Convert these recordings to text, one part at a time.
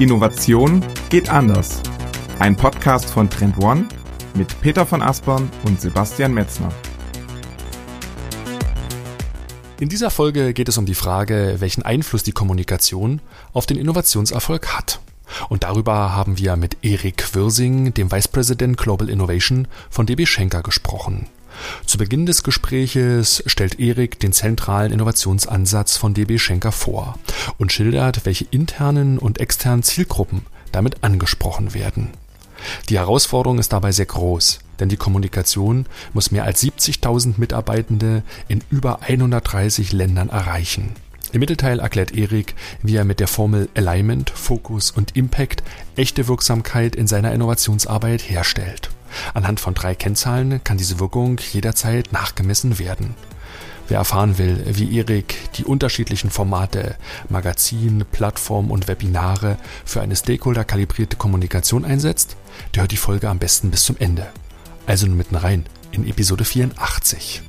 Innovation geht anders. Ein Podcast von Trend One mit Peter von Aspern und Sebastian Metzner. In dieser Folge geht es um die Frage, welchen Einfluss die Kommunikation auf den Innovationserfolg hat. Und darüber haben wir mit Erik Wirsing, dem Vice President Global Innovation von DB Schenker gesprochen. Zu Beginn des Gespräches stellt Erik den zentralen Innovationsansatz von DB Schenker vor und schildert, welche internen und externen Zielgruppen damit angesprochen werden. Die Herausforderung ist dabei sehr groß, denn die Kommunikation muss mehr als 70.000 Mitarbeitende in über 130 Ländern erreichen. Im Mittelteil erklärt Erik, wie er mit der Formel Alignment, Fokus und Impact echte Wirksamkeit in seiner Innovationsarbeit herstellt. Anhand von drei Kennzahlen kann diese Wirkung jederzeit nachgemessen werden. Wer erfahren will, wie Erik die unterschiedlichen Formate Magazin, Plattform und Webinare für eine Stakeholder-kalibrierte Kommunikation einsetzt, der hört die Folge am besten bis zum Ende. Also nun mitten rein in Episode 84.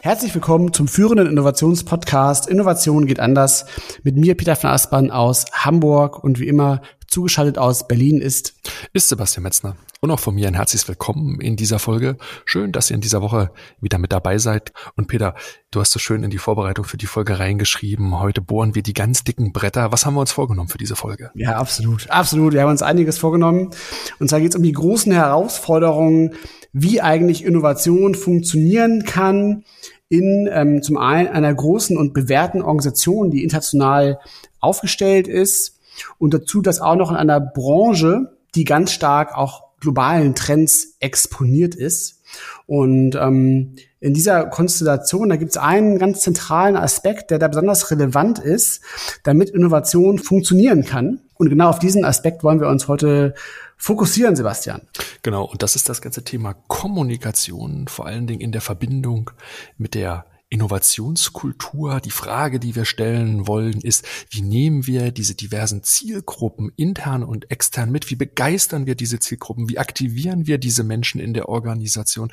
Herzlich willkommen zum führenden Innovationspodcast Innovation geht anders mit mir Peter von Aspern aus Hamburg und wie immer zugeschaltet aus Berlin ist ist Sebastian Metzner und auch von mir ein herzliches Willkommen in dieser Folge. Schön, dass ihr in dieser Woche wieder mit dabei seid. Und Peter, du hast so schön in die Vorbereitung für die Folge reingeschrieben. Heute bohren wir die ganz dicken Bretter. Was haben wir uns vorgenommen für diese Folge? Ja, absolut. Absolut. Wir haben uns einiges vorgenommen. Und zwar geht es um die großen Herausforderungen, wie eigentlich Innovation funktionieren kann, in ähm, zum einen einer großen und bewährten Organisation, die international aufgestellt ist und dazu das auch noch in einer Branche, die ganz stark auch globalen Trends exponiert ist. Und ähm, in dieser Konstellation, da gibt es einen ganz zentralen Aspekt, der da besonders relevant ist, damit Innovation funktionieren kann. Und genau auf diesen Aspekt wollen wir uns heute fokussieren, Sebastian. Genau, und das ist das ganze Thema Kommunikation, vor allen Dingen in der Verbindung mit der Innovationskultur. Die Frage, die wir stellen wollen, ist, wie nehmen wir diese diversen Zielgruppen intern und extern mit? Wie begeistern wir diese Zielgruppen? Wie aktivieren wir diese Menschen in der Organisation?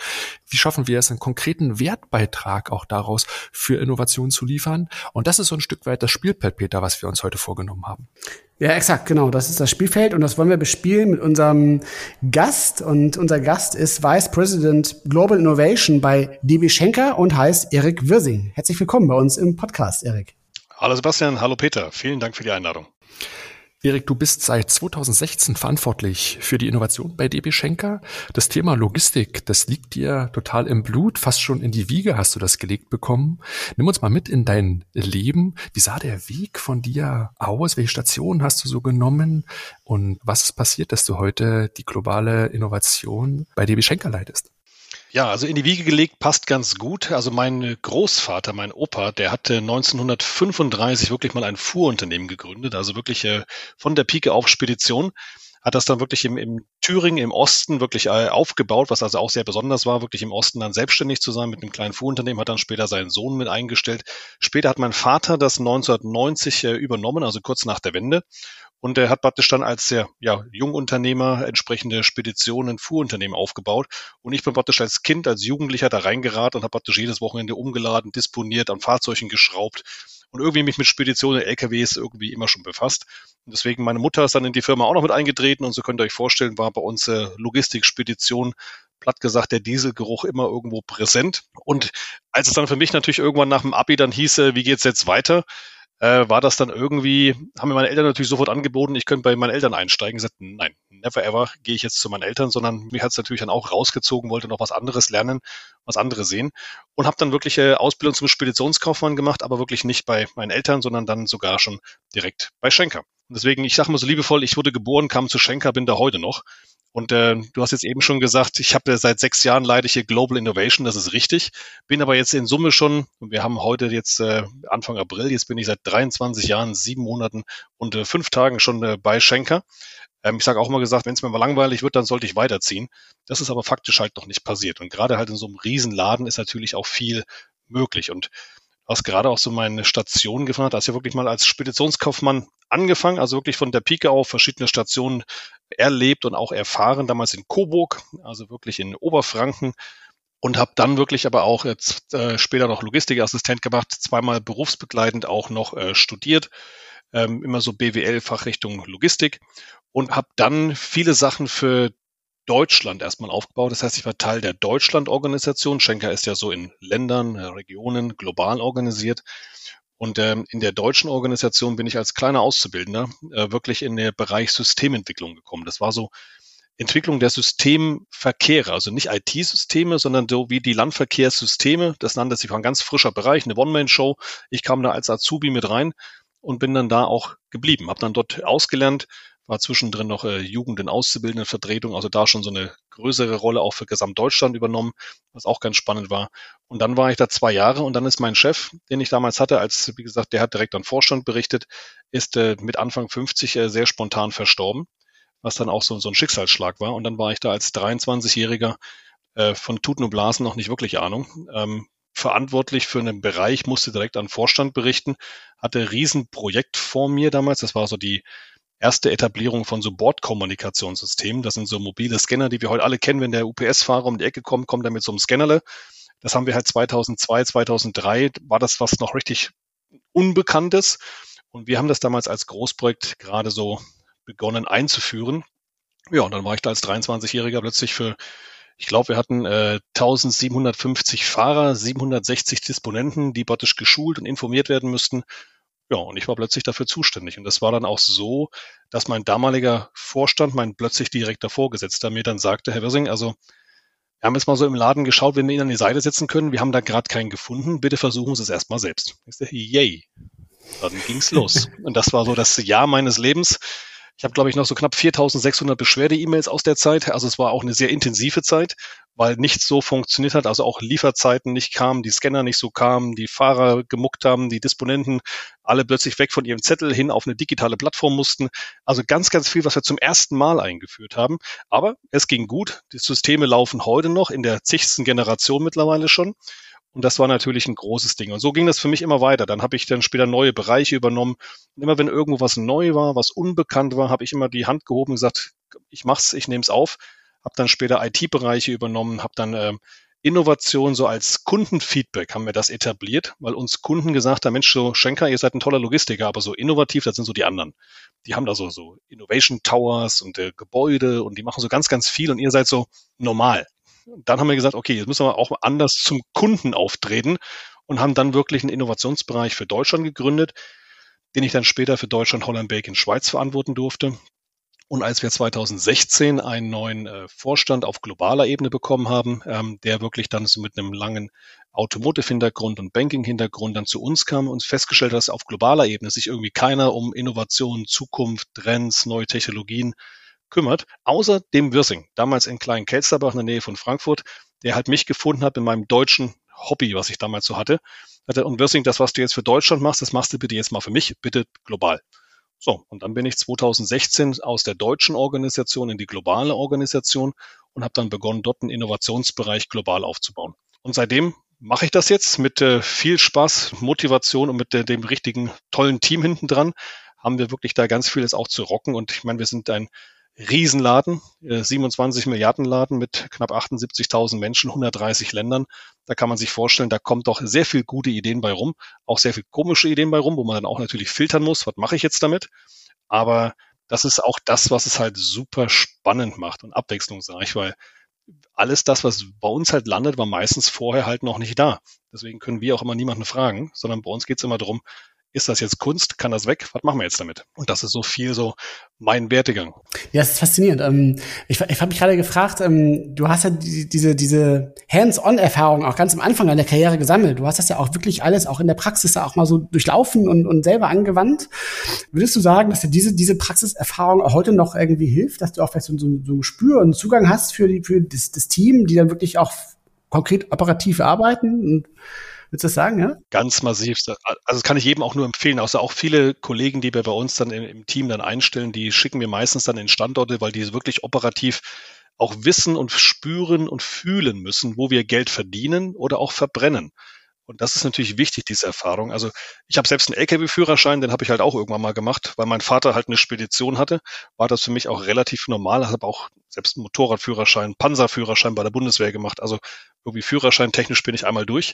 Wie schaffen wir es, einen konkreten Wertbeitrag auch daraus für Innovation zu liefern? Und das ist so ein Stück weit das Spielpad, Peter, was wir uns heute vorgenommen haben. Ja, exakt, genau. Das ist das Spielfeld und das wollen wir bespielen mit unserem Gast. Und unser Gast ist Vice President Global Innovation bei DB Schenker und heißt Erik Wirsing. Herzlich willkommen bei uns im Podcast, Erik. Hallo Sebastian, hallo Peter. Vielen Dank für die Einladung. Erik, du bist seit 2016 verantwortlich für die Innovation bei DB Schenker. Das Thema Logistik, das liegt dir total im Blut, fast schon in die Wiege hast du das gelegt bekommen. Nimm uns mal mit in dein Leben. Wie sah der Weg von dir aus? Welche Stationen hast du so genommen? Und was ist passiert, dass du heute die globale Innovation bei DB Schenker leitest? Ja, also in die Wiege gelegt passt ganz gut. Also mein Großvater, mein Opa, der hatte 1935 wirklich mal ein Fuhrunternehmen gegründet, also wirklich äh, von der Pike auf Spedition hat das dann wirklich im, im Thüringen im Osten wirklich äh, aufgebaut, was also auch sehr besonders war, wirklich im Osten dann selbstständig zu sein mit einem kleinen Fuhrunternehmen, hat dann später seinen Sohn mit eingestellt. Später hat mein Vater das 1990 äh, übernommen, also kurz nach der Wende. Und er hat praktisch dann als sehr ja, Jungunternehmer entsprechende Speditionen, Fuhrunternehmen aufgebaut. Und ich bin praktisch als Kind, als Jugendlicher da reingeraten und habe praktisch jedes Wochenende umgeladen, disponiert, an Fahrzeugen geschraubt und irgendwie mich mit Speditionen, LKWs irgendwie immer schon befasst. Und deswegen meine Mutter ist dann in die Firma auch noch mit eingetreten und so könnt ihr euch vorstellen, war bei uns äh, Logistik, Spedition, platt gesagt, der Dieselgeruch immer irgendwo präsent. Und als es dann für mich natürlich irgendwann nach dem Abi dann hieß, wie geht's jetzt weiter, äh, war das dann irgendwie, haben mir meine Eltern natürlich sofort angeboten, ich könnte bei meinen Eltern einsteigen. Ich sagte, nein, never ever gehe ich jetzt zu meinen Eltern, sondern mich hat es natürlich dann auch rausgezogen, wollte noch was anderes lernen, was anderes sehen und habe dann wirklich äh, Ausbildung zum Speditionskaufmann gemacht, aber wirklich nicht bei meinen Eltern, sondern dann sogar schon direkt bei Schenker. Und deswegen, ich sage mal so liebevoll, ich wurde geboren, kam zu Schenker, bin da heute noch. Und äh, du hast jetzt eben schon gesagt, ich habe seit sechs Jahren leide ich hier Global Innovation, das ist richtig. Bin aber jetzt in Summe schon, wir haben heute jetzt äh, Anfang April, jetzt bin ich seit 23 Jahren, sieben Monaten und äh, fünf Tagen schon äh, bei Schenker. Ähm, ich sage auch mal gesagt, wenn es mir mal langweilig wird, dann sollte ich weiterziehen. Das ist aber faktisch halt noch nicht passiert. Und gerade halt in so einem Riesenladen ist natürlich auch viel möglich. Und hast gerade auch so meine Station gefragt, hast ja wirklich mal als Speditionskaufmann angefangen, also wirklich von der Pike auf verschiedene Stationen erlebt und auch erfahren, damals in Coburg, also wirklich in Oberfranken, und habe dann wirklich aber auch jetzt äh, später noch Logistikassistent gemacht, zweimal berufsbegleitend auch noch äh, studiert, ähm, immer so BWL-Fachrichtung Logistik. Und habe dann viele Sachen für Deutschland erstmal aufgebaut. Das heißt, ich war Teil der Deutschland-Organisation. Schenker ist ja so in Ländern, äh, Regionen global organisiert. Und ähm, in der deutschen Organisation bin ich als kleiner Auszubildender äh, wirklich in den Bereich Systementwicklung gekommen. Das war so Entwicklung der Systemverkehre, also nicht IT-Systeme, sondern so wie die Landverkehrssysteme. Das nannte sich ein ganz frischer Bereich, eine One-Man-Show. Ich kam da als Azubi mit rein und bin dann da auch geblieben. Habe dann dort ausgelernt, war zwischendrin noch äh, Jugend- und Auszubildendenvertretung, also da schon so eine größere Rolle auch für Gesamtdeutschland übernommen, was auch ganz spannend war. Und dann war ich da zwei Jahre und dann ist mein Chef, den ich damals hatte, als, wie gesagt, der hat direkt an Vorstand berichtet, ist äh, mit Anfang 50 äh, sehr spontan verstorben was dann auch so, so ein Schicksalsschlag war. Und dann war ich da als 23-Jähriger äh, von Tuten und Blasen noch nicht wirklich Ahnung. Ähm, verantwortlich für einen Bereich, musste direkt an Vorstand berichten, hatte Riesenprojekt vor mir damals. Das war so die erste Etablierung von so Bordkommunikationssystemen. Das sind so mobile Scanner, die wir heute alle kennen. Wenn der UPS-Fahrer um die Ecke kommt, kommt er mit so einem Scannerle. Das haben wir halt 2002, 2003, war das was noch richtig Unbekanntes. Und wir haben das damals als Großprojekt gerade so begonnen einzuführen. Ja, und dann war ich da als 23-Jähriger plötzlich für, ich glaube, wir hatten äh, 1750 Fahrer, 760 Disponenten, die bottisch geschult und informiert werden müssten. Ja, und ich war plötzlich dafür zuständig. Und das war dann auch so, dass mein damaliger Vorstand, mein plötzlich direkter Vorgesetzter, mir dann sagte, Herr Wirsing, also wir haben jetzt mal so im Laden geschaut, wenn wir ihn an die Seite setzen können. Wir haben da gerade keinen gefunden. Bitte versuchen Sie es erstmal selbst. Ich sage, yay. Dann ging's los. Und das war so das Jahr meines Lebens. Ich habe, glaube ich, noch so knapp 4600 Beschwerde-E-Mails aus der Zeit. Also es war auch eine sehr intensive Zeit, weil nichts so funktioniert hat. Also auch Lieferzeiten nicht kamen, die Scanner nicht so kamen, die Fahrer gemuckt haben, die Disponenten alle plötzlich weg von ihrem Zettel hin auf eine digitale Plattform mussten. Also ganz, ganz viel, was wir zum ersten Mal eingeführt haben. Aber es ging gut. Die Systeme laufen heute noch in der zigsten Generation mittlerweile schon. Und das war natürlich ein großes Ding. Und so ging das für mich immer weiter. Dann habe ich dann später neue Bereiche übernommen. Und immer wenn irgendwo was neu war, was unbekannt war, habe ich immer die Hand gehoben und gesagt, ich mach's, ich nehme es auf. Habe dann später IT-Bereiche übernommen, habe dann ähm, Innovation so als Kundenfeedback haben wir das etabliert, weil uns Kunden gesagt haben, Mensch, so Schenker, ihr seid ein toller Logistiker, aber so innovativ, das sind so die anderen. Die haben da so, so Innovation Towers und äh, Gebäude und die machen so ganz, ganz viel und ihr seid so normal dann haben wir gesagt, okay, jetzt müssen wir auch anders zum Kunden auftreten und haben dann wirklich einen Innovationsbereich für Deutschland gegründet, den ich dann später für Deutschland, Holland, Belgien, Schweiz verantworten durfte. Und als wir 2016 einen neuen äh, Vorstand auf globaler Ebene bekommen haben, ähm, der wirklich dann so mit einem langen Automotive-Hintergrund und Banking-Hintergrund dann zu uns kam und festgestellt hat, dass auf globaler Ebene sich irgendwie keiner um Innovation, Zukunft, Trends, neue Technologien kümmert, außer dem Wirsing, damals in Klein Kelsterbach in der Nähe von Frankfurt, der halt mich gefunden hat in meinem deutschen Hobby, was ich damals so hatte. hatte und Wirsing, das, was du jetzt für Deutschland machst, das machst du bitte jetzt mal für mich, bitte global. So, und dann bin ich 2016 aus der deutschen Organisation in die globale Organisation und habe dann begonnen, dort einen Innovationsbereich global aufzubauen. Und seitdem mache ich das jetzt mit äh, viel Spaß, Motivation und mit äh, dem richtigen tollen Team hinten dran. Haben wir wirklich da ganz vieles auch zu rocken. Und ich meine, wir sind ein Riesenladen, 27 äh, Milliarden Laden mit knapp 78.000 Menschen, 130 Ländern. Da kann man sich vorstellen, da kommt doch sehr viel gute Ideen bei rum, auch sehr viel komische Ideen bei rum, wo man dann auch natürlich filtern muss, was mache ich jetzt damit? Aber das ist auch das, was es halt super spannend macht und abwechslungsreich, weil alles das, was bei uns halt landet, war meistens vorher halt noch nicht da. Deswegen können wir auch immer niemanden fragen, sondern bei uns geht es immer darum, ist das jetzt Kunst? Kann das weg? Was machen wir jetzt damit? Und das ist so viel so mein Wertegang. Ja, das ist faszinierend. Ähm, ich ich habe mich gerade gefragt, ähm, du hast ja diese, diese Hands-on-Erfahrung auch ganz am Anfang deiner Karriere gesammelt. Du hast das ja auch wirklich alles auch in der Praxis auch mal so durchlaufen und, und selber angewandt. Würdest du sagen, dass dir diese, diese Praxiserfahrung auch heute noch irgendwie hilft, dass du auch vielleicht so, so, so ein Gespür und Zugang hast für, die, für das, das Team, die dann wirklich auch konkret operativ arbeiten und Würdest du das sagen, ja? Ganz massiv. Also das kann ich jedem auch nur empfehlen. Außer auch viele Kollegen, die wir bei uns dann im, im Team dann einstellen, die schicken wir meistens dann in Standorte, weil die wirklich operativ auch wissen und spüren und fühlen müssen, wo wir Geld verdienen oder auch verbrennen. Und das ist natürlich wichtig, diese Erfahrung. Also ich habe selbst einen Lkw-Führerschein, den habe ich halt auch irgendwann mal gemacht, weil mein Vater halt eine Spedition hatte, war das für mich auch relativ normal. Habe auch selbst einen Motorradführerschein, Panzerführerschein bei der Bundeswehr gemacht. Also irgendwie Führerschein technisch bin ich einmal durch,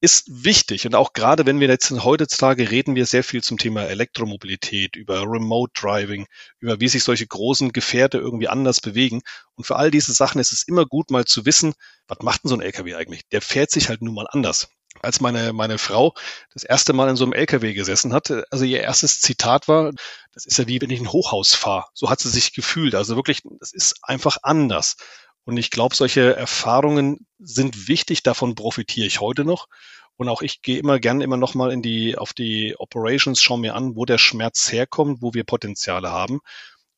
ist wichtig. Und auch gerade wenn wir jetzt heutzutage reden wir sehr viel zum Thema Elektromobilität, über Remote Driving, über wie sich solche großen Gefährte irgendwie anders bewegen. Und für all diese Sachen ist es immer gut, mal zu wissen, was macht denn so ein LKW eigentlich? Der fährt sich halt nun mal anders. Als meine, meine Frau das erste Mal in so einem LKW gesessen hat, also ihr erstes Zitat war, das ist ja wie wenn ich ein Hochhaus fahre. So hat sie sich gefühlt. Also wirklich, das ist einfach anders. Und ich glaube, solche Erfahrungen sind wichtig, davon profitiere ich heute noch. Und auch ich gehe immer gerne immer noch mal in die, auf die Operations, schaue mir an, wo der Schmerz herkommt, wo wir Potenziale haben.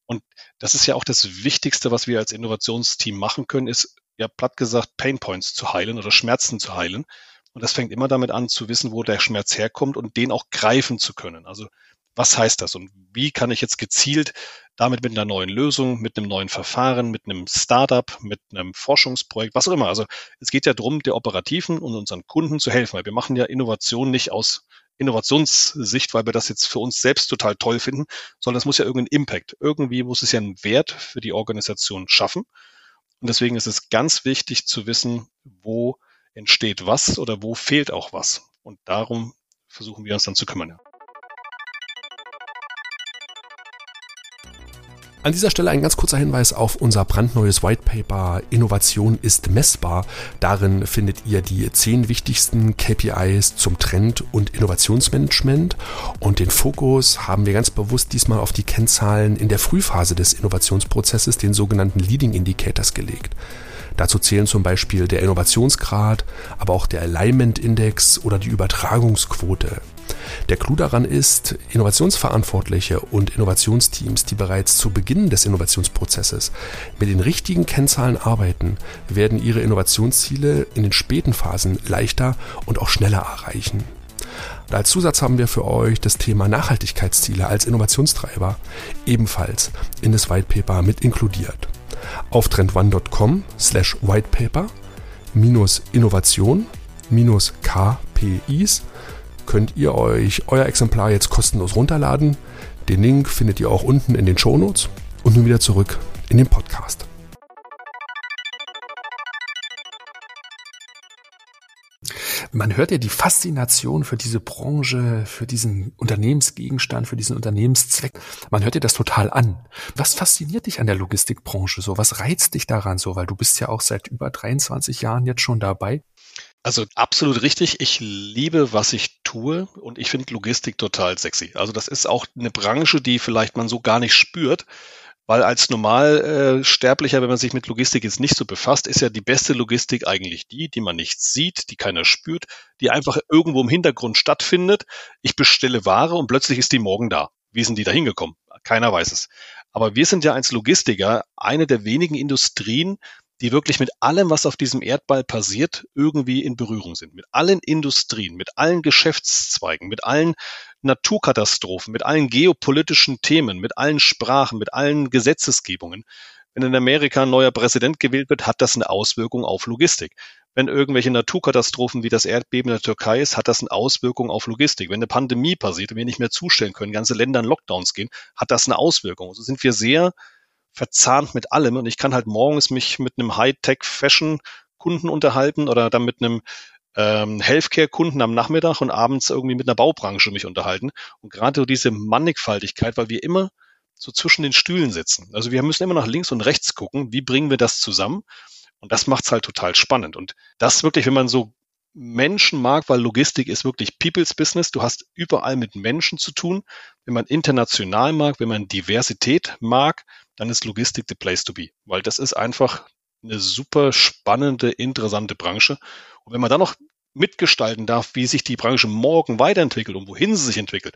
Und das ist ja auch das Wichtigste, was wir als Innovationsteam machen können, ist ja platt gesagt Pain Points zu heilen oder Schmerzen zu heilen. Und das fängt immer damit an, zu wissen, wo der Schmerz herkommt und den auch greifen zu können. Also was heißt das und wie kann ich jetzt gezielt damit mit einer neuen Lösung, mit einem neuen Verfahren, mit einem Startup, mit einem Forschungsprojekt, was auch immer. Also es geht ja darum, der Operativen und unseren Kunden zu helfen, weil wir machen ja Innovation nicht aus Innovationssicht, weil wir das jetzt für uns selbst total toll finden, sondern es muss ja irgendeinen Impact, irgendwie muss es ja einen Wert für die Organisation schaffen. Und deswegen ist es ganz wichtig zu wissen, wo entsteht was oder wo fehlt auch was. Und darum versuchen wir uns dann zu kümmern. An dieser Stelle ein ganz kurzer Hinweis auf unser brandneues White Paper Innovation ist messbar. Darin findet ihr die zehn wichtigsten KPIs zum Trend- und Innovationsmanagement und den Fokus haben wir ganz bewusst diesmal auf die Kennzahlen in der Frühphase des Innovationsprozesses, den sogenannten Leading Indicators gelegt. Dazu zählen zum Beispiel der Innovationsgrad, aber auch der Alignment Index oder die Übertragungsquote. Der Clou daran ist, Innovationsverantwortliche und Innovationsteams, die bereits zu Beginn des Innovationsprozesses mit den richtigen Kennzahlen arbeiten, werden ihre Innovationsziele in den späten Phasen leichter und auch schneller erreichen. Als Zusatz haben wir für euch das Thema Nachhaltigkeitsziele als Innovationstreiber ebenfalls in das White Paper mit inkludiert. Auf trendone.com slash whitepaper minus Innovation minus KPIs könnt ihr euch euer Exemplar jetzt kostenlos runterladen. Den Link findet ihr auch unten in den Shownotes. Und nun wieder zurück in den Podcast. Man hört ja die Faszination für diese Branche, für diesen Unternehmensgegenstand, für diesen Unternehmenszweck. Man hört dir das total an. Was fasziniert dich an der Logistikbranche so? Was reizt dich daran so? Weil du bist ja auch seit über 23 Jahren jetzt schon dabei. Also absolut richtig. Ich liebe, was ich tue und ich finde Logistik total sexy. Also das ist auch eine Branche, die vielleicht man so gar nicht spürt, weil als Normalsterblicher, wenn man sich mit Logistik jetzt nicht so befasst, ist ja die beste Logistik eigentlich die, die man nicht sieht, die keiner spürt, die einfach irgendwo im Hintergrund stattfindet. Ich bestelle Ware und plötzlich ist die morgen da. Wie sind die da hingekommen? Keiner weiß es. Aber wir sind ja als Logistiker eine der wenigen Industrien, die wirklich mit allem, was auf diesem Erdball passiert, irgendwie in Berührung sind. Mit allen Industrien, mit allen Geschäftszweigen, mit allen Naturkatastrophen, mit allen geopolitischen Themen, mit allen Sprachen, mit allen Gesetzesgebungen. Wenn in Amerika ein neuer Präsident gewählt wird, hat das eine Auswirkung auf Logistik. Wenn irgendwelche Naturkatastrophen wie das Erdbeben in der Türkei ist, hat das eine Auswirkung auf Logistik. Wenn eine Pandemie passiert und wir nicht mehr zustellen können, ganze Länder in Lockdowns gehen, hat das eine Auswirkung. Also sind wir sehr verzahnt mit allem und ich kann halt morgens mich mit einem High-Tech-Fashion-Kunden unterhalten oder dann mit einem ähm, Healthcare-Kunden am Nachmittag und abends irgendwie mit einer Baubranche mich unterhalten. Und gerade diese Mannigfaltigkeit, weil wir immer so zwischen den Stühlen sitzen. Also wir müssen immer nach links und rechts gucken, wie bringen wir das zusammen? Und das macht's halt total spannend. Und das wirklich, wenn man so Menschen mag, weil Logistik ist wirklich People's Business. Du hast überall mit Menschen zu tun. Wenn man international mag, wenn man Diversität mag, dann ist Logistik the place to be, weil das ist einfach eine super spannende, interessante Branche. Und wenn man dann noch mitgestalten darf, wie sich die Branche morgen weiterentwickelt und wohin sie sich entwickelt,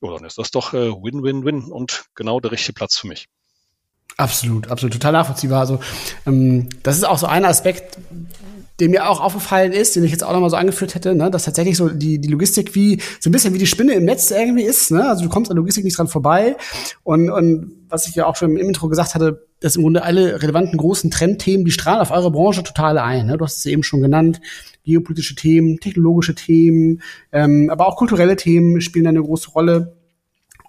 oh, dann ist das doch äh, Win-Win-Win und genau der richtige Platz für mich. Absolut, absolut, total nachvollziehbar. Also ähm, das ist auch so ein Aspekt, der mir auch aufgefallen ist, den ich jetzt auch nochmal so angeführt hätte, ne, dass tatsächlich so die, die Logistik wie so ein bisschen wie die Spinne im Netz irgendwie ist. Ne? Also du kommst an Logistik nicht dran vorbei. Und, und was ich ja auch schon im Intro gesagt hatte, dass im Grunde alle relevanten großen Trendthemen, die strahlen auf eure Branche total ein. Ne? Du hast es eben schon genannt, geopolitische Themen, technologische Themen, ähm, aber auch kulturelle Themen spielen eine große Rolle.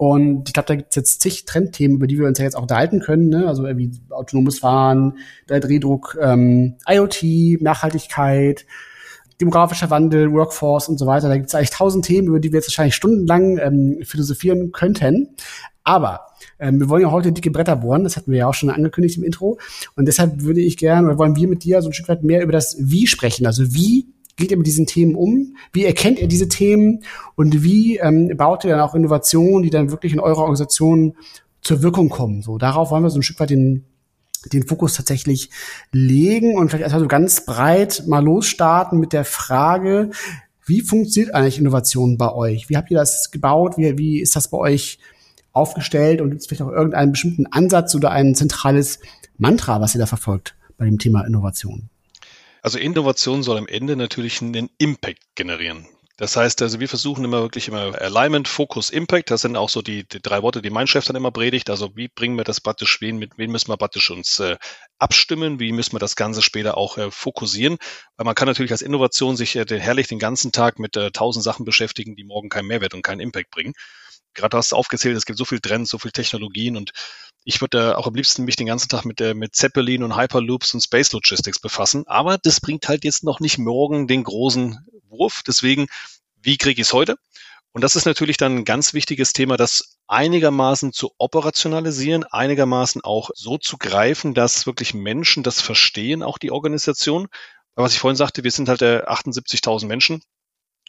Und ich glaube, da gibt es jetzt zig Trendthemen, über die wir uns ja jetzt auch unterhalten können. Ne? Also wie autonomes Fahren, Drehdruck, ähm, IoT, Nachhaltigkeit, demografischer Wandel, Workforce und so weiter. Da gibt es eigentlich tausend Themen, über die wir jetzt wahrscheinlich stundenlang ähm, philosophieren könnten. Aber ähm, wir wollen ja heute dicke Bretter bohren, das hatten wir ja auch schon angekündigt im Intro. Und deshalb würde ich gerne, oder wollen wir mit dir so ein Stück weit mehr über das Wie sprechen. Also wie geht ihr mit diesen Themen um? Wie erkennt ihr diese Themen? Und wie ähm, baut ihr dann auch Innovationen, die dann wirklich in eurer Organisation zur Wirkung kommen? So, darauf wollen wir so ein Stück weit den, den Fokus tatsächlich legen und vielleicht erstmal so ganz breit mal losstarten mit der Frage, wie funktioniert eigentlich Innovation bei euch? Wie habt ihr das gebaut? Wie, wie ist das bei euch aufgestellt? Und gibt es vielleicht auch irgendeinen bestimmten Ansatz oder ein zentrales Mantra, was ihr da verfolgt bei dem Thema Innovation? Also Innovation soll am Ende natürlich einen Impact generieren. Das heißt, also wir versuchen immer wirklich immer Alignment, Focus, Impact. Das sind auch so die, die drei Worte, die mein Chef dann immer predigt. Also wie bringen wir das praktisch, wen, mit wem müssen wir praktisch uns äh, abstimmen? Wie müssen wir das Ganze später auch äh, fokussieren? Weil man kann natürlich als Innovation sich äh, herrlich den ganzen Tag mit äh, tausend Sachen beschäftigen, die morgen keinen Mehrwert und keinen Impact bringen. Gerade hast du aufgezählt, es gibt so viel Trends, so viel Technologien und ich würde auch am liebsten mich den ganzen Tag mit, mit Zeppelin und Hyperloops und Space Logistics befassen. Aber das bringt halt jetzt noch nicht morgen den großen Wurf. Deswegen, wie kriege ich es heute? Und das ist natürlich dann ein ganz wichtiges Thema, das einigermaßen zu operationalisieren, einigermaßen auch so zu greifen, dass wirklich Menschen das verstehen, auch die Organisation. Was ich vorhin sagte, wir sind halt äh, 78.000 Menschen.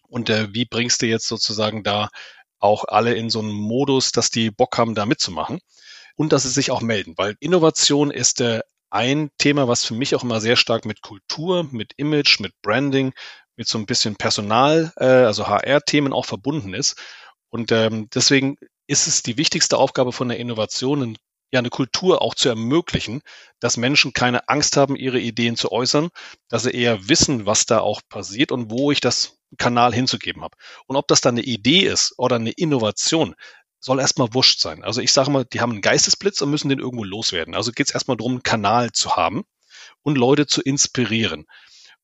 Und äh, wie bringst du jetzt sozusagen da auch alle in so einen Modus, dass die Bock haben, da mitzumachen? und dass sie sich auch melden, weil Innovation ist äh, ein Thema, was für mich auch immer sehr stark mit Kultur, mit Image, mit Branding, mit so ein bisschen Personal, äh, also HR-Themen auch verbunden ist. Und ähm, deswegen ist es die wichtigste Aufgabe von der Innovation, ja eine Kultur auch zu ermöglichen, dass Menschen keine Angst haben, ihre Ideen zu äußern, dass sie eher wissen, was da auch passiert und wo ich das Kanal hinzugeben habe. Und ob das dann eine Idee ist oder eine Innovation, soll erstmal wurscht sein. Also ich sage mal, die haben einen Geistesblitz und müssen den irgendwo loswerden. Also geht es erstmal darum, einen Kanal zu haben und Leute zu inspirieren.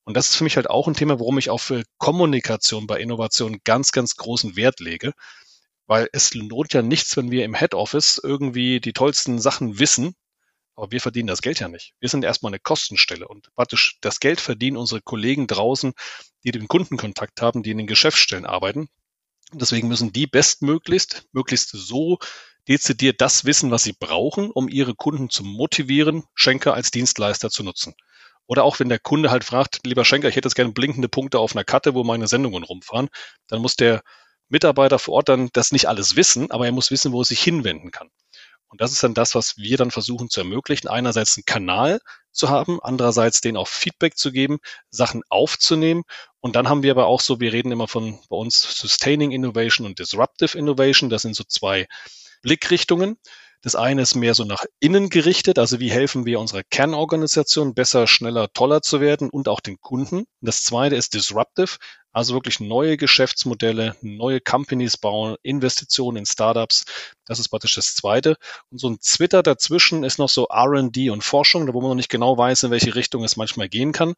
Und das ist für mich halt auch ein Thema, worum ich auf Kommunikation bei Innovation ganz, ganz großen Wert lege. Weil es lohnt ja nichts, wenn wir im Head Office irgendwie die tollsten Sachen wissen, aber wir verdienen das Geld ja nicht. Wir sind erstmal eine Kostenstelle und praktisch das Geld verdienen unsere Kollegen draußen, die den Kundenkontakt haben, die in den Geschäftsstellen arbeiten. Deswegen müssen die bestmöglichst, möglichst so dezidiert das wissen, was sie brauchen, um ihre Kunden zu motivieren, Schenker als Dienstleister zu nutzen. Oder auch wenn der Kunde halt fragt, lieber Schenker, ich hätte jetzt gerne blinkende Punkte auf einer Karte, wo meine Sendungen rumfahren, dann muss der Mitarbeiter vor Ort dann das nicht alles wissen, aber er muss wissen, wo er sich hinwenden kann. Und das ist dann das, was wir dann versuchen zu ermöglichen. Einerseits einen Kanal zu haben, andererseits denen auch Feedback zu geben, Sachen aufzunehmen. Und dann haben wir aber auch so, wir reden immer von bei uns Sustaining Innovation und Disruptive Innovation. Das sind so zwei Blickrichtungen. Das eine ist mehr so nach innen gerichtet, also wie helfen wir unserer Kernorganisation besser, schneller, toller zu werden und auch den Kunden. Das zweite ist disruptive, also wirklich neue Geschäftsmodelle, neue Companies bauen, Investitionen in Startups. Das ist praktisch das zweite. Und so ein Twitter dazwischen ist noch so R&D und Forschung, da wo man noch nicht genau weiß, in welche Richtung es manchmal gehen kann.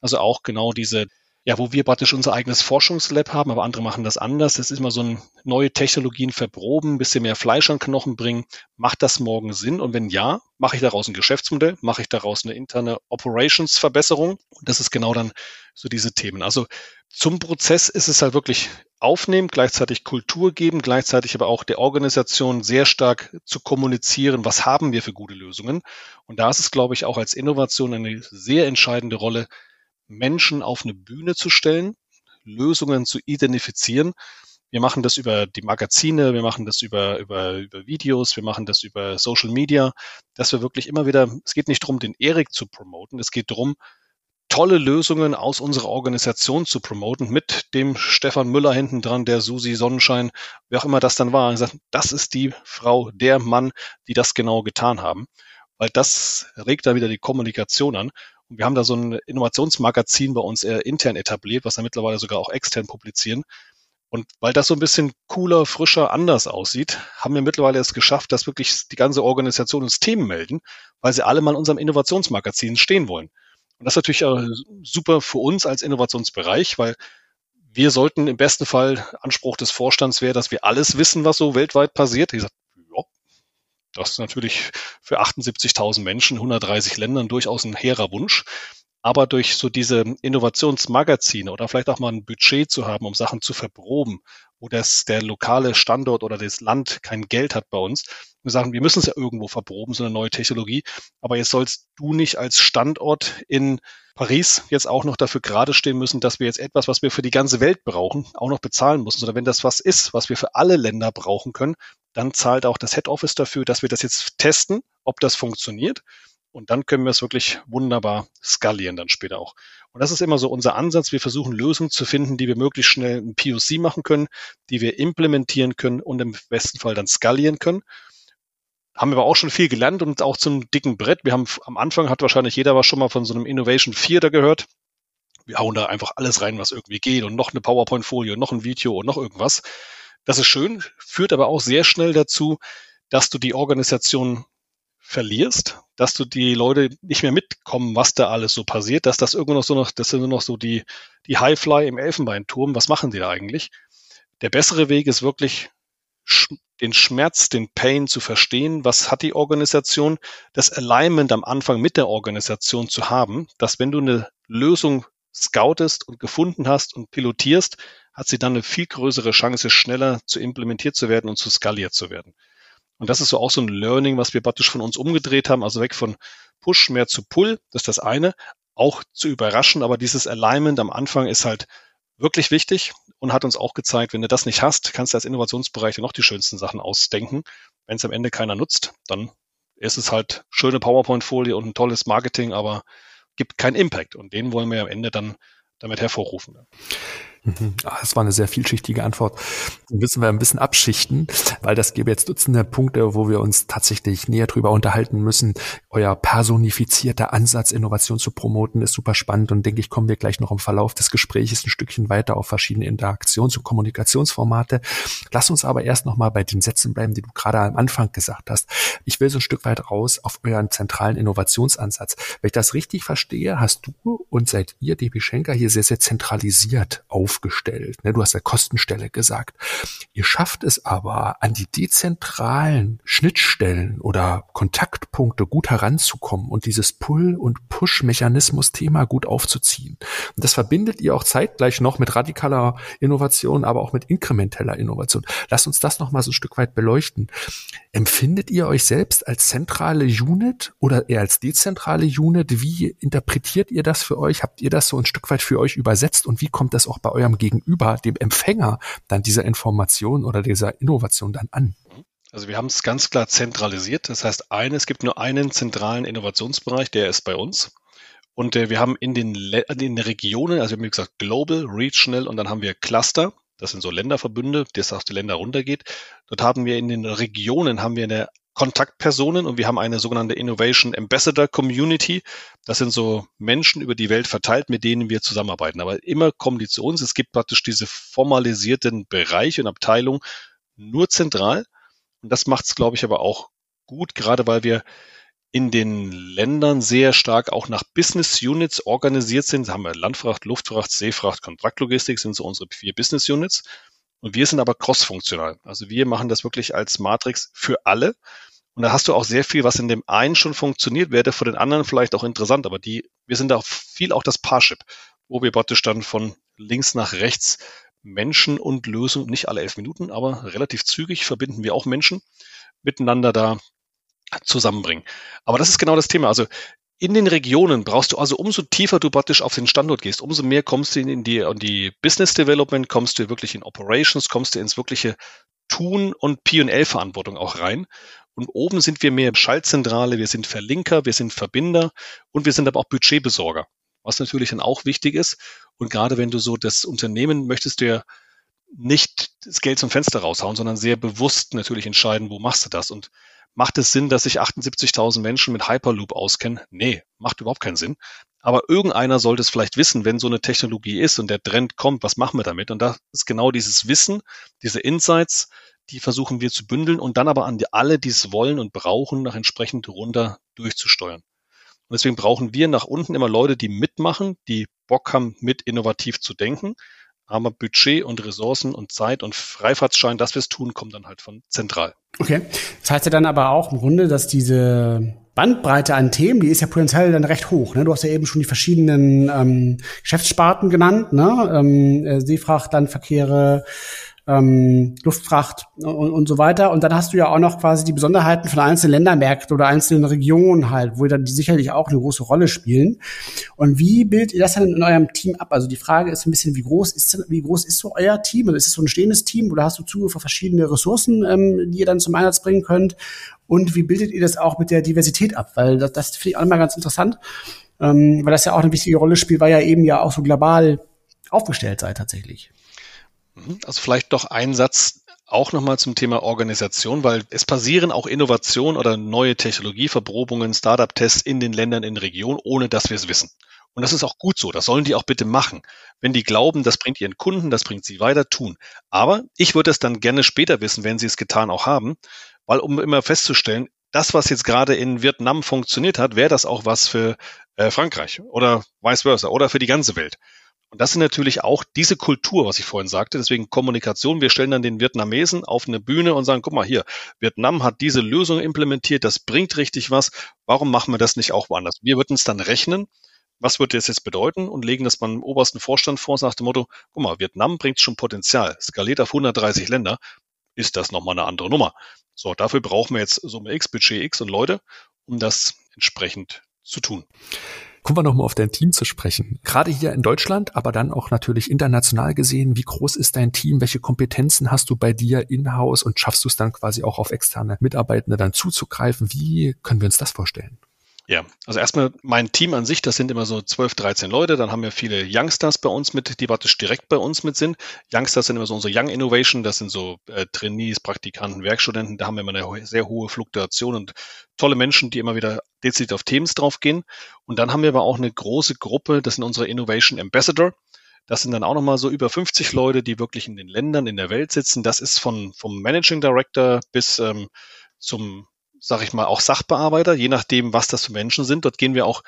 Also auch genau diese ja, wo wir praktisch unser eigenes Forschungslab haben, aber andere machen das anders. Das ist immer so ein neue Technologien verproben, bisschen mehr Fleisch an Knochen bringen. Macht das morgen Sinn? Und wenn ja, mache ich daraus ein Geschäftsmodell, mache ich daraus eine interne Operations-Verbesserung? Und das ist genau dann so diese Themen. Also zum Prozess ist es halt wirklich aufnehmen, gleichzeitig Kultur geben, gleichzeitig aber auch der Organisation sehr stark zu kommunizieren, was haben wir für gute Lösungen. Und da ist es, glaube ich, auch als Innovation eine sehr entscheidende Rolle, Menschen auf eine Bühne zu stellen, Lösungen zu identifizieren. Wir machen das über die Magazine, wir machen das über, über, über Videos, wir machen das über Social Media, dass wir wirklich immer wieder, es geht nicht darum, den Erik zu promoten, es geht darum, tolle Lösungen aus unserer Organisation zu promoten, mit dem Stefan Müller hinten dran, der Susi Sonnenschein, wer auch immer das dann war, das ist die Frau, der Mann, die das genau getan haben. Weil das regt da wieder die Kommunikation an. Wir haben da so ein Innovationsmagazin bei uns intern etabliert, was wir mittlerweile sogar auch extern publizieren. Und weil das so ein bisschen cooler, frischer, anders aussieht, haben wir mittlerweile es geschafft, dass wirklich die ganze Organisation uns Themen melden, weil sie alle mal in unserem Innovationsmagazin stehen wollen. Und das ist natürlich super für uns als Innovationsbereich, weil wir sollten im besten Fall, Anspruch des Vorstands wäre, dass wir alles wissen, was so weltweit passiert. Sage, ja, das ist natürlich für 78.000 Menschen, 130 Ländern durchaus ein hehrer Wunsch. Aber durch so diese Innovationsmagazine oder vielleicht auch mal ein Budget zu haben, um Sachen zu verproben, wo das, der lokale Standort oder das Land kein Geld hat bei uns, wir sagen, wir müssen es ja irgendwo verproben, so eine neue Technologie. Aber jetzt sollst du nicht als Standort in Paris jetzt auch noch dafür gerade stehen müssen, dass wir jetzt etwas, was wir für die ganze Welt brauchen, auch noch bezahlen müssen. Oder wenn das was ist, was wir für alle Länder brauchen können, dann zahlt auch das Head Office dafür, dass wir das jetzt testen, ob das funktioniert. Und dann können wir es wirklich wunderbar skalieren dann später auch. Und das ist immer so unser Ansatz. Wir versuchen Lösungen zu finden, die wir möglichst schnell ein POC machen können, die wir implementieren können und im besten Fall dann skalieren können haben wir auch schon viel gelernt und auch zum dicken Brett. Wir haben am Anfang hat wahrscheinlich jeder was schon mal von so einem Innovation Theater gehört. Wir hauen da einfach alles rein, was irgendwie geht und noch eine PowerPoint-Folie, noch ein Video und noch irgendwas. Das ist schön, führt aber auch sehr schnell dazu, dass du die Organisation verlierst, dass du die Leute nicht mehr mitkommen, was da alles so passiert, dass das irgendwo noch so noch, das sind nur noch so die, die Highfly im Elfenbeinturm. Was machen die da eigentlich? Der bessere Weg ist wirklich den Schmerz, den Pain zu verstehen, was hat die Organisation, das Alignment am Anfang mit der Organisation zu haben, dass wenn du eine Lösung scoutest und gefunden hast und pilotierst, hat sie dann eine viel größere Chance, schneller zu implementiert zu werden und zu skaliert zu werden. Und das ist so auch so ein Learning, was wir praktisch von uns umgedreht haben, also weg von Push mehr zu Pull, das ist das eine, auch zu überraschen, aber dieses Alignment am Anfang ist halt wirklich wichtig und hat uns auch gezeigt, wenn du das nicht hast, kannst du als Innovationsbereich noch die schönsten Sachen ausdenken. Wenn es am Ende keiner nutzt, dann ist es halt schöne PowerPoint-Folie und ein tolles Marketing, aber gibt keinen Impact. Und den wollen wir am Ende dann damit hervorrufen. Mhm. Ah, das war eine sehr vielschichtige Antwort. Die müssen wir ein bisschen abschichten, weil das gäbe jetzt Dutzende Punkte, wo wir uns tatsächlich näher drüber unterhalten müssen. Euer personifizierter Ansatz, Innovation zu promoten, ist super spannend und denke ich, kommen wir gleich noch im Verlauf des Gesprächs ein Stückchen weiter auf verschiedene Interaktions- und Kommunikationsformate. Lass uns aber erst noch mal bei den Sätzen bleiben, die du gerade am Anfang gesagt hast. Ich will so ein Stück weit raus auf euren zentralen Innovationsansatz. Wenn ich das richtig verstehe, hast du und seid ihr, DB Schenker, hier sehr, sehr zentralisiert auf aufgestellt. Ne? Du hast ja Kostenstelle gesagt. Ihr schafft es aber, an die dezentralen Schnittstellen oder Kontaktpunkte gut heranzukommen und dieses Pull- und Push-Mechanismus-Thema gut aufzuziehen. Und das verbindet ihr auch zeitgleich noch mit radikaler Innovation, aber auch mit inkrementeller Innovation. Lasst uns das noch mal so ein Stück weit beleuchten. Empfindet ihr euch selbst als zentrale Unit oder eher als dezentrale Unit? Wie interpretiert ihr das für euch? Habt ihr das so ein Stück weit für euch übersetzt und wie kommt das auch bei euch eurem Gegenüber, dem Empfänger, dann dieser Information oder dieser Innovation dann an? Also wir haben es ganz klar zentralisiert. Das heißt, eine, es gibt nur einen zentralen Innovationsbereich, der ist bei uns. Und äh, wir haben in den, in den Regionen, also wir haben gesagt Global, Regional und dann haben wir Cluster. Das sind so Länderverbünde, das auf die Länder runtergeht. Dort haben wir in den Regionen haben wir eine Kontaktpersonen und wir haben eine sogenannte Innovation Ambassador Community. Das sind so Menschen über die Welt verteilt, mit denen wir zusammenarbeiten. Aber immer kommen die zu uns. Es gibt praktisch diese formalisierten Bereiche und Abteilungen nur zentral. Und das macht es, glaube ich, aber auch gut, gerade weil wir in den Ländern sehr stark auch nach Business Units organisiert sind. Da haben wir Landfracht, Luftfracht, Seefracht, Kontraktlogistik sind so unsere vier Business Units. Und wir sind aber cross-funktional. Also wir machen das wirklich als Matrix für alle. Und da hast du auch sehr viel, was in dem einen schon funktioniert, wäre für den anderen vielleicht auch interessant. Aber die, wir sind da viel auch das Parship, wo wir praktisch dann von links nach rechts Menschen und Lösungen, nicht alle elf Minuten, aber relativ zügig verbinden wir auch Menschen miteinander da zusammenbringen. Aber das ist genau das Thema. Also in den Regionen brauchst du also umso tiefer du praktisch auf den Standort gehst, umso mehr kommst du in die, in die Business Development, kommst du wirklich in Operations, kommst du ins wirkliche Tun und P&L-Verantwortung auch rein. Und oben sind wir mehr Schaltzentrale, wir sind Verlinker, wir sind Verbinder und wir sind aber auch Budgetbesorger, was natürlich dann auch wichtig ist. Und gerade wenn du so das Unternehmen möchtest du ja nicht das Geld zum Fenster raushauen, sondern sehr bewusst natürlich entscheiden, wo machst du das. Und Macht es Sinn, dass sich 78.000 Menschen mit Hyperloop auskennen? Nee, macht überhaupt keinen Sinn. Aber irgendeiner sollte es vielleicht wissen, wenn so eine Technologie ist und der Trend kommt, was machen wir damit? Und da ist genau dieses Wissen, diese Insights, die versuchen wir zu bündeln und dann aber an die, alle, die es wollen und brauchen, nach entsprechend runter durchzusteuern. Und deswegen brauchen wir nach unten immer Leute, die mitmachen, die Bock haben, mit innovativ zu denken, aber Budget und Ressourcen und Zeit und Freifahrtschein, dass wir es tun, kommt dann halt von zentral. Okay. Das heißt ja dann aber auch im Grunde, dass diese Bandbreite an Themen, die ist ja potenziell dann recht hoch. Ne? Du hast ja eben schon die verschiedenen ähm, Geschäftssparten genannt, ne? ähm, äh, Seefracht, Landverkehre, ähm, Luftfracht und, und so weiter. Und dann hast du ja auch noch quasi die Besonderheiten von einzelnen Ländermärkten oder einzelnen Regionen halt, wo dann die sicherlich auch eine große Rolle spielen. Und wie bildet ihr das dann in eurem Team ab? Also die Frage ist ein bisschen, wie groß ist wie groß ist so euer Team? Also ist es so ein stehendes Team oder hast du Zugriff auf verschiedene Ressourcen, ähm, die ihr dann zum Einsatz bringen könnt? Und wie bildet ihr das auch mit der Diversität ab? Weil das, das finde ich auch immer ganz interessant, ähm, weil das ja auch eine wichtige Rolle spielt, weil ja eben ja auch so global aufgestellt seid tatsächlich. Mhm. Also vielleicht doch ein Satz auch nochmal zum Thema Organisation, weil es passieren auch Innovationen oder neue Technologieverprobungen, Startup-Tests in den Ländern in Region, ohne dass wir es wissen. Und das ist auch gut so. Das sollen die auch bitte machen. Wenn die glauben, das bringt ihren Kunden, das bringt sie weiter, tun. Aber ich würde es dann gerne später wissen, wenn sie es getan auch haben, weil um immer festzustellen, das, was jetzt gerade in Vietnam funktioniert hat, wäre das auch was für äh, Frankreich oder vice versa oder für die ganze Welt. Und das sind natürlich auch diese Kultur, was ich vorhin sagte, deswegen Kommunikation. Wir stellen dann den Vietnamesen auf eine Bühne und sagen, guck mal hier, Vietnam hat diese Lösung implementiert, das bringt richtig was. Warum machen wir das nicht auch woanders? Wir würden es dann rechnen. Was würde das jetzt bedeuten? Und legen das beim obersten Vorstand vor, nach dem Motto, guck mal, Vietnam bringt schon Potenzial, skaliert auf 130 Länder, ist das nochmal eine andere Nummer. So, dafür brauchen wir jetzt Summe X, Budget X und Leute, um das entsprechend zu tun. Kommen wir nochmal auf dein Team zu sprechen. Gerade hier in Deutschland, aber dann auch natürlich international gesehen. Wie groß ist dein Team? Welche Kompetenzen hast du bei dir in-house und schaffst du es dann quasi auch auf externe Mitarbeitende dann zuzugreifen? Wie können wir uns das vorstellen? Ja, also erstmal mein Team an sich, das sind immer so 12, 13 Leute. Dann haben wir viele Youngsters bei uns mit, die praktisch direkt bei uns mit sind. Youngsters sind immer so unsere Young Innovation, das sind so äh, Trainees, Praktikanten, Werkstudenten. Da haben wir immer eine sehr hohe Fluktuation und tolle Menschen, die immer wieder dezidiert auf Themen draufgehen. Und dann haben wir aber auch eine große Gruppe, das sind unsere Innovation Ambassador. Das sind dann auch nochmal so über 50 Leute, die wirklich in den Ländern in der Welt sitzen. Das ist von, vom Managing Director bis ähm, zum sage ich mal, auch Sachbearbeiter, je nachdem, was das für Menschen sind. Dort gehen wir auch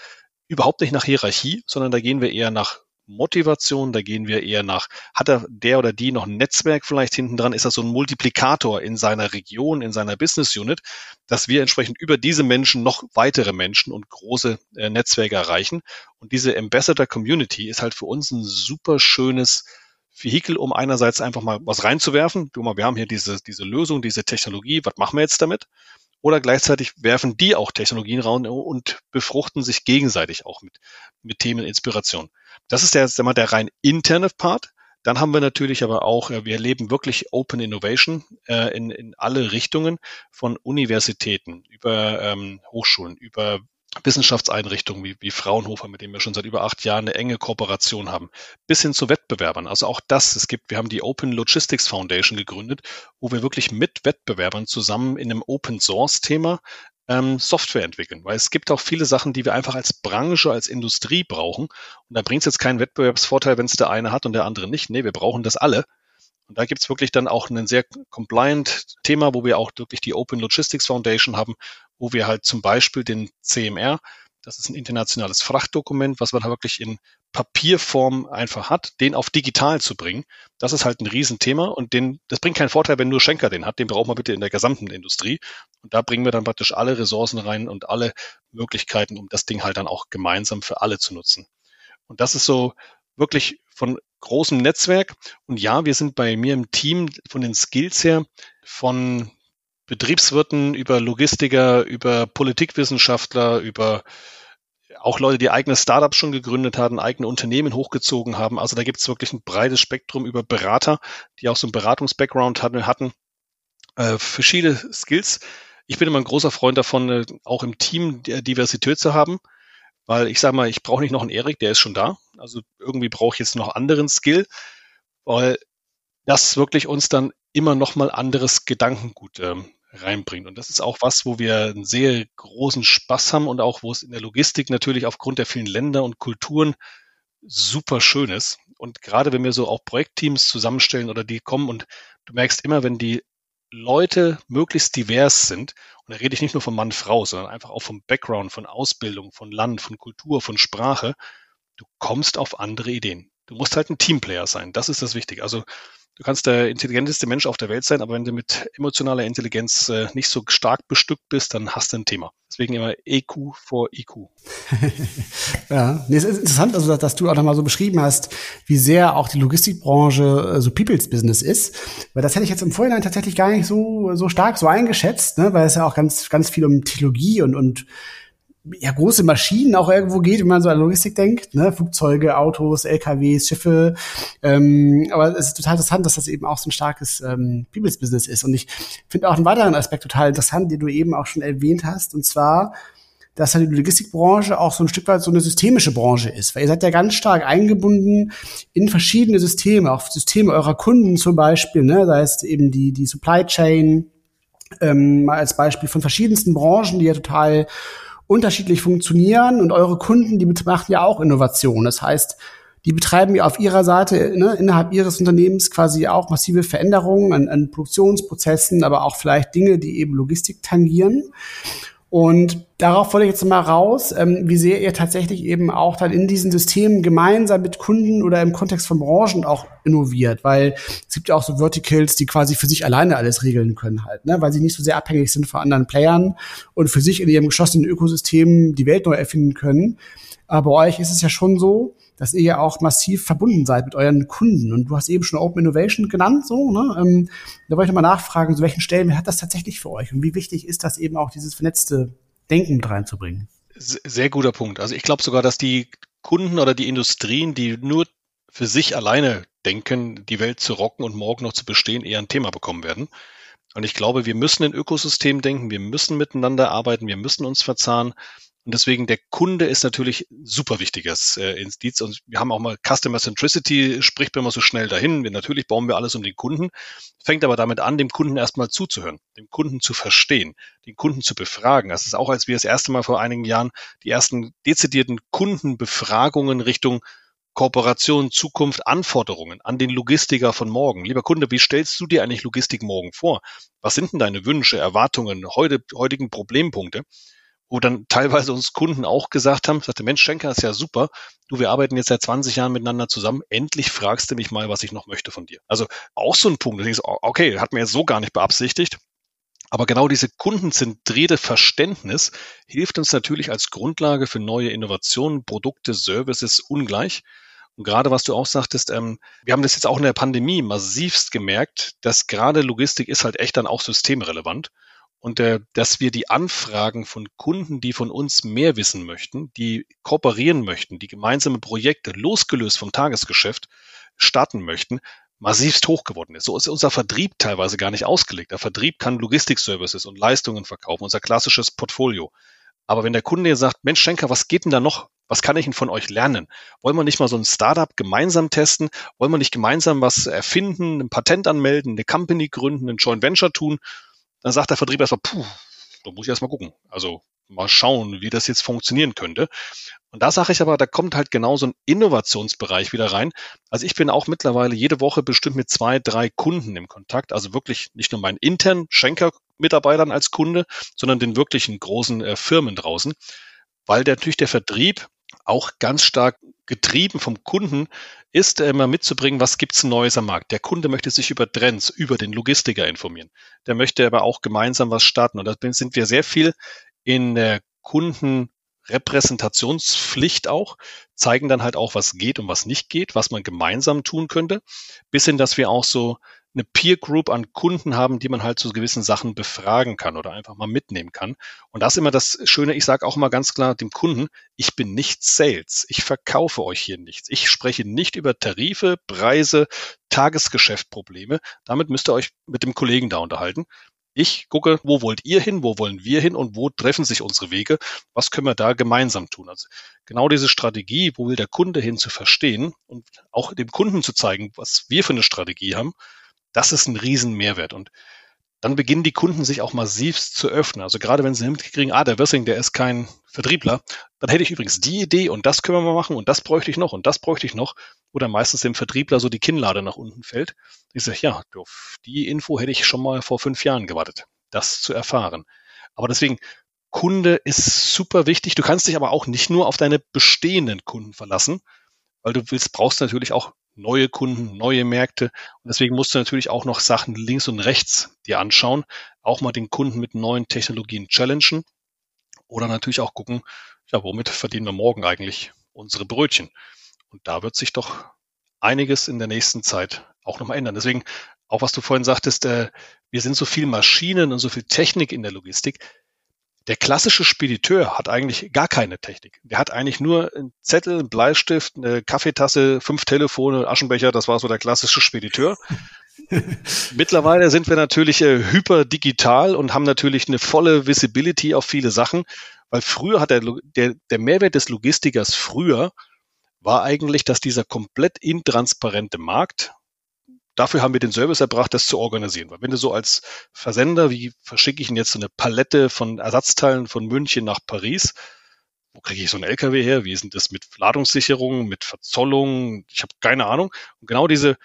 überhaupt nicht nach Hierarchie, sondern da gehen wir eher nach Motivation, da gehen wir eher nach, hat er der oder die noch ein Netzwerk vielleicht hinten dran, ist das so ein Multiplikator in seiner Region, in seiner Business Unit, dass wir entsprechend über diese Menschen noch weitere Menschen und große äh, Netzwerke erreichen. Und diese Ambassador Community ist halt für uns ein super schönes Vehikel, um einerseits einfach mal was reinzuwerfen. Du mal, wir haben hier diese, diese Lösung, diese Technologie, was machen wir jetzt damit? Oder gleichzeitig werfen die auch Technologien raus und befruchten sich gegenseitig auch mit, mit Themen Inspiration. Das ist der, der, der rein interne Part. Dann haben wir natürlich aber auch, äh, wir erleben wirklich Open Innovation äh, in, in alle Richtungen von Universitäten über ähm, Hochschulen, über Wissenschaftseinrichtungen wie, wie Fraunhofer, mit denen wir schon seit über acht Jahren eine enge Kooperation haben, bis hin zu Wettbewerbern. Also auch das, es gibt, wir haben die Open Logistics Foundation gegründet, wo wir wirklich mit Wettbewerbern zusammen in einem Open Source Thema ähm, Software entwickeln. Weil es gibt auch viele Sachen, die wir einfach als Branche, als Industrie brauchen. Und da bringt es jetzt keinen Wettbewerbsvorteil, wenn es der eine hat und der andere nicht. Nee, wir brauchen das alle. Und da gibt's wirklich dann auch ein sehr compliant Thema, wo wir auch wirklich die Open Logistics Foundation haben, wo wir halt zum Beispiel den CMR, das ist ein internationales Frachtdokument, was man da wirklich in Papierform einfach hat, den auf digital zu bringen. Das ist halt ein Riesenthema und den, das bringt keinen Vorteil, wenn nur Schenker den hat. Den braucht man bitte in der gesamten Industrie. Und da bringen wir dann praktisch alle Ressourcen rein und alle Möglichkeiten, um das Ding halt dann auch gemeinsam für alle zu nutzen. Und das ist so wirklich von großem Netzwerk. Und ja, wir sind bei mir im Team von den Skills her von Betriebswirten, über Logistiker, über Politikwissenschaftler, über auch Leute, die eigene Startups schon gegründet haben, eigene Unternehmen hochgezogen haben. Also da gibt es wirklich ein breites Spektrum über Berater, die auch so einen Beratungs-Background hatten, äh, verschiedene Skills. Ich bin immer ein großer Freund davon, äh, auch im Team Diversität zu haben, weil ich sage mal, ich brauche nicht noch einen Erik, der ist schon da. Also irgendwie brauche ich jetzt noch anderen Skill, weil das wirklich uns dann immer noch mal anderes Gedankengut ähm, reinbringt. Und das ist auch was, wo wir einen sehr großen Spaß haben und auch wo es in der Logistik natürlich aufgrund der vielen Länder und Kulturen super schön ist. Und gerade wenn wir so auch Projektteams zusammenstellen oder die kommen und du merkst immer, wenn die Leute möglichst divers sind, und da rede ich nicht nur von Mann, Frau, sondern einfach auch vom Background, von Ausbildung, von Land, von Kultur, von Sprache, du kommst auf andere Ideen. Du musst halt ein Teamplayer sein. Das ist das Wichtige. Also Du kannst der intelligenteste Mensch auf der Welt sein, aber wenn du mit emotionaler Intelligenz äh, nicht so stark bestückt bist, dann hast du ein Thema. Deswegen immer EQ vor IQ. ja, nee, es ist interessant, also dass du auch nochmal so beschrieben hast, wie sehr auch die Logistikbranche äh, so People's Business ist. Weil das hätte ich jetzt im Vorhinein tatsächlich gar nicht so, so stark so eingeschätzt, ne? weil es ja auch ganz, ganz viel um Technologie und, und ja, große Maschinen auch irgendwo geht, wenn man so an Logistik denkt, ne? Flugzeuge, Autos, LKWs, Schiffe. Ähm, aber es ist total interessant, dass das eben auch so ein starkes ähm, People's Business ist. Und ich finde auch einen weiteren Aspekt total interessant, den du eben auch schon erwähnt hast, und zwar, dass halt die Logistikbranche auch so ein Stück weit so eine systemische Branche ist. Weil ihr seid ja ganz stark eingebunden in verschiedene Systeme, auch Systeme eurer Kunden zum Beispiel, ne? Da ist eben die, die Supply Chain, ähm, als Beispiel von verschiedensten Branchen, die ja total unterschiedlich funktionieren und eure Kunden, die machen ja auch Innovation. Das heißt, die betreiben ja auf ihrer Seite ne, innerhalb ihres Unternehmens quasi auch massive Veränderungen an, an Produktionsprozessen, aber auch vielleicht Dinge, die eben Logistik tangieren. Und darauf wollte ich jetzt mal raus, ähm, wie sehr ihr tatsächlich eben auch dann in diesen Systemen gemeinsam mit Kunden oder im Kontext von Branchen auch innoviert, weil es gibt ja auch so Verticals, die quasi für sich alleine alles regeln können halt, ne? weil sie nicht so sehr abhängig sind von anderen Playern und für sich in ihrem geschlossenen Ökosystem die Welt neu erfinden können. Aber bei euch ist es ja schon so, dass ihr ja auch massiv verbunden seid mit euren Kunden. Und du hast eben schon Open Innovation genannt, so, ne? Ähm, da wollte ich mal nachfragen, so welchen Stellen hat das tatsächlich für euch? Und wie wichtig ist das eben auch, dieses vernetzte Denken mit reinzubringen? Sehr guter Punkt. Also ich glaube sogar, dass die Kunden oder die Industrien, die nur für sich alleine denken, die Welt zu rocken und morgen noch zu bestehen, eher ein Thema bekommen werden. Und ich glaube, wir müssen in Ökosystem denken, wir müssen miteinander arbeiten, wir müssen uns verzahnen. Und deswegen der Kunde ist natürlich super wichtiges äh, Indiz. Und wir haben auch mal Customer Centricity, spricht man immer so schnell dahin. Wir, natürlich bauen wir alles um den Kunden, fängt aber damit an, dem Kunden erstmal zuzuhören, dem Kunden zu verstehen, den Kunden zu befragen. Das ist auch, als wir das erste Mal vor einigen Jahren die ersten dezidierten Kundenbefragungen Richtung Kooperation, Zukunft, Anforderungen an den Logistiker von morgen. Lieber Kunde, wie stellst du dir eigentlich Logistik morgen vor? Was sind denn deine Wünsche, Erwartungen, heute, heutigen Problempunkte? Wo dann teilweise uns Kunden auch gesagt haben, sagte, Mensch, Schenker ist ja super. Du, wir arbeiten jetzt seit 20 Jahren miteinander zusammen. Endlich fragst du mich mal, was ich noch möchte von dir. Also auch so ein Punkt. Da denkst, okay, hat mir jetzt so gar nicht beabsichtigt. Aber genau diese kundenzentrierte Verständnis hilft uns natürlich als Grundlage für neue Innovationen, Produkte, Services ungleich. Und gerade was du auch sagtest, ähm, wir haben das jetzt auch in der Pandemie massivst gemerkt, dass gerade Logistik ist halt echt dann auch systemrelevant und äh, dass wir die Anfragen von Kunden, die von uns mehr wissen möchten, die kooperieren möchten, die gemeinsame Projekte losgelöst vom Tagesgeschäft starten möchten, massivst hoch geworden ist. So ist unser Vertrieb teilweise gar nicht ausgelegt. Der Vertrieb kann Logistikservices und Leistungen verkaufen, unser klassisches Portfolio. Aber wenn der Kunde sagt, Mensch Schenker, was geht denn da noch? Was kann ich denn von euch lernen? Wollen wir nicht mal so ein Startup gemeinsam testen? Wollen wir nicht gemeinsam was erfinden, ein Patent anmelden, eine Company gründen, ein Joint Venture tun? Dann sagt der Vertrieb erstmal, puh, da muss ich erstmal gucken. Also mal schauen, wie das jetzt funktionieren könnte. Und da sage ich aber, da kommt halt genau so ein Innovationsbereich wieder rein. Also ich bin auch mittlerweile jede Woche bestimmt mit zwei, drei Kunden im Kontakt. Also wirklich nicht nur meinen internen Schenker-Mitarbeitern als Kunde, sondern den wirklichen großen äh, Firmen draußen. Weil der, natürlich der Vertrieb auch ganz stark getrieben vom Kunden ist, immer mitzubringen, was gibt's Neues am Markt. Der Kunde möchte sich über Trends, über den Logistiker informieren. Der möchte aber auch gemeinsam was starten. Und da sind wir sehr viel in der Kundenrepräsentationspflicht auch, zeigen dann halt auch, was geht und was nicht geht, was man gemeinsam tun könnte, bis hin, dass wir auch so eine Peer Group an Kunden haben, die man halt zu gewissen Sachen befragen kann oder einfach mal mitnehmen kann. Und das ist immer das Schöne, ich sage auch mal ganz klar dem Kunden, ich bin nicht Sales, ich verkaufe euch hier nichts. Ich spreche nicht über Tarife, Preise, Tagesgeschäftprobleme. Damit müsst ihr euch mit dem Kollegen da unterhalten. Ich gucke, wo wollt ihr hin, wo wollen wir hin und wo treffen sich unsere Wege? Was können wir da gemeinsam tun? Also genau diese Strategie, wo will der Kunde hin zu verstehen und auch dem Kunden zu zeigen, was wir für eine Strategie haben, das ist ein Riesenmehrwert. Und dann beginnen die Kunden sich auch massiv zu öffnen. Also gerade wenn sie mitkriegen, ah, der Wissing, der ist kein Vertriebler, dann hätte ich übrigens die Idee und das können wir mal machen und das bräuchte ich noch und das bräuchte ich noch. Oder meistens dem Vertriebler so die Kinnlade nach unten fällt. Ich sage, ja, auf die Info hätte ich schon mal vor fünf Jahren gewartet, das zu erfahren. Aber deswegen, Kunde ist super wichtig. Du kannst dich aber auch nicht nur auf deine bestehenden Kunden verlassen, weil du willst, brauchst natürlich auch neue Kunden, neue Märkte. Und deswegen musst du natürlich auch noch Sachen links und rechts dir anschauen, auch mal den Kunden mit neuen Technologien challengen oder natürlich auch gucken, ja, womit verdienen wir morgen eigentlich unsere Brötchen? Und da wird sich doch einiges in der nächsten Zeit auch nochmal ändern. Deswegen, auch was du vorhin sagtest, äh, wir sind so viel Maschinen und so viel Technik in der Logistik. Der klassische Spediteur hat eigentlich gar keine Technik. Der hat eigentlich nur einen Zettel, einen Bleistift, eine Kaffeetasse, fünf Telefone, Aschenbecher. Das war so der klassische Spediteur. Mittlerweile sind wir natürlich äh, hyper digital und haben natürlich eine volle Visibility auf viele Sachen, weil früher hat der, der, der Mehrwert des Logistikers früher war eigentlich, dass dieser komplett intransparente Markt, dafür haben wir den Service erbracht, das zu organisieren. Weil wenn du so als Versender, wie verschicke ich Ihnen jetzt so eine Palette von Ersatzteilen von München nach Paris, wo kriege ich so einen LKW her? Wie ist denn das mit Ladungssicherung, mit Verzollung? Ich habe keine Ahnung. Und genau diese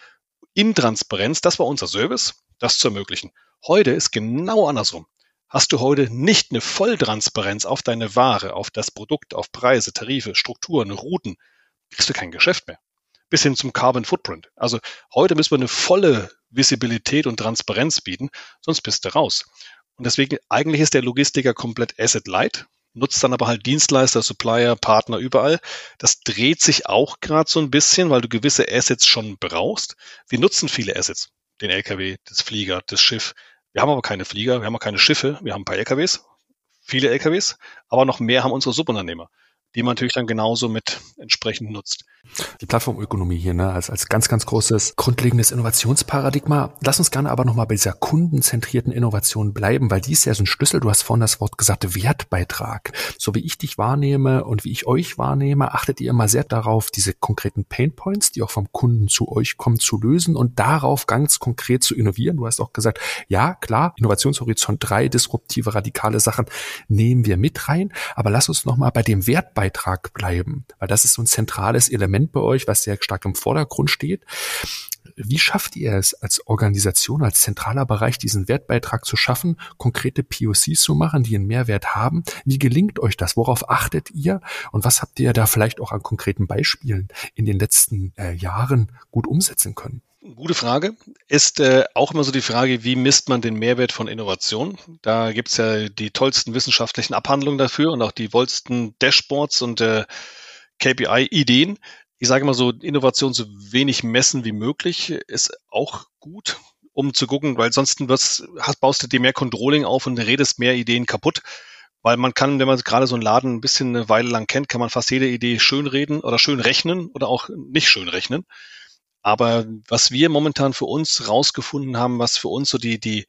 Intransparenz, das war unser Service, das zu ermöglichen. Heute ist genau andersrum. Hast du heute nicht eine Volltransparenz auf deine Ware, auf das Produkt, auf Preise, Tarife, Strukturen, Routen, kriegst du kein Geschäft mehr. Bis hin zum Carbon Footprint. Also heute müssen wir eine volle Visibilität und Transparenz bieten, sonst bist du raus. Und deswegen, eigentlich ist der Logistiker komplett asset light, nutzt dann aber halt Dienstleister, Supplier, Partner überall. Das dreht sich auch gerade so ein bisschen, weil du gewisse Assets schon brauchst. Wir nutzen viele Assets. Den LKW, das Flieger, das Schiff. Wir haben aber keine Flieger, wir haben auch keine Schiffe, wir haben ein paar LKWs, viele LKWs, aber noch mehr haben unsere Subunternehmer die man natürlich dann genauso mit entsprechend nutzt. Die Plattformökonomie hier, ne, als, als ganz, ganz großes grundlegendes Innovationsparadigma. Lass uns gerne aber nochmal bei dieser kundenzentrierten Innovation bleiben, weil die ist ja so ein Schlüssel. Du hast vorhin das Wort gesagt, Wertbeitrag. So wie ich dich wahrnehme und wie ich euch wahrnehme, achtet ihr immer sehr darauf, diese konkreten Painpoints, die auch vom Kunden zu euch kommen, zu lösen und darauf ganz konkret zu innovieren. Du hast auch gesagt, ja, klar, Innovationshorizont 3, disruptive, radikale Sachen nehmen wir mit rein. Aber lass uns nochmal bei dem Wertbeitrag bleiben, weil das ist so ein zentrales Element Element bei euch, was sehr stark im Vordergrund steht. Wie schafft ihr es als Organisation, als zentraler Bereich, diesen Wertbeitrag zu schaffen, konkrete POCs zu machen, die einen Mehrwert haben? Wie gelingt euch das? Worauf achtet ihr? Und was habt ihr da vielleicht auch an konkreten Beispielen in den letzten äh, Jahren gut umsetzen können? Gute Frage. Ist äh, auch immer so die Frage, wie misst man den Mehrwert von Innovation? Da gibt's ja die tollsten wissenschaftlichen Abhandlungen dafür und auch die wollsten Dashboards und äh, KPI-Ideen. Ich sage mal so, Innovation so wenig messen wie möglich ist auch gut, um zu gucken, weil sonst wirst, hast, baust du dir mehr Controlling auf und redest mehr Ideen kaputt. Weil man kann, wenn man gerade so einen Laden ein bisschen eine Weile lang kennt, kann man fast jede Idee schön reden oder schön rechnen oder auch nicht schön rechnen. Aber was wir momentan für uns rausgefunden haben, was für uns so die, die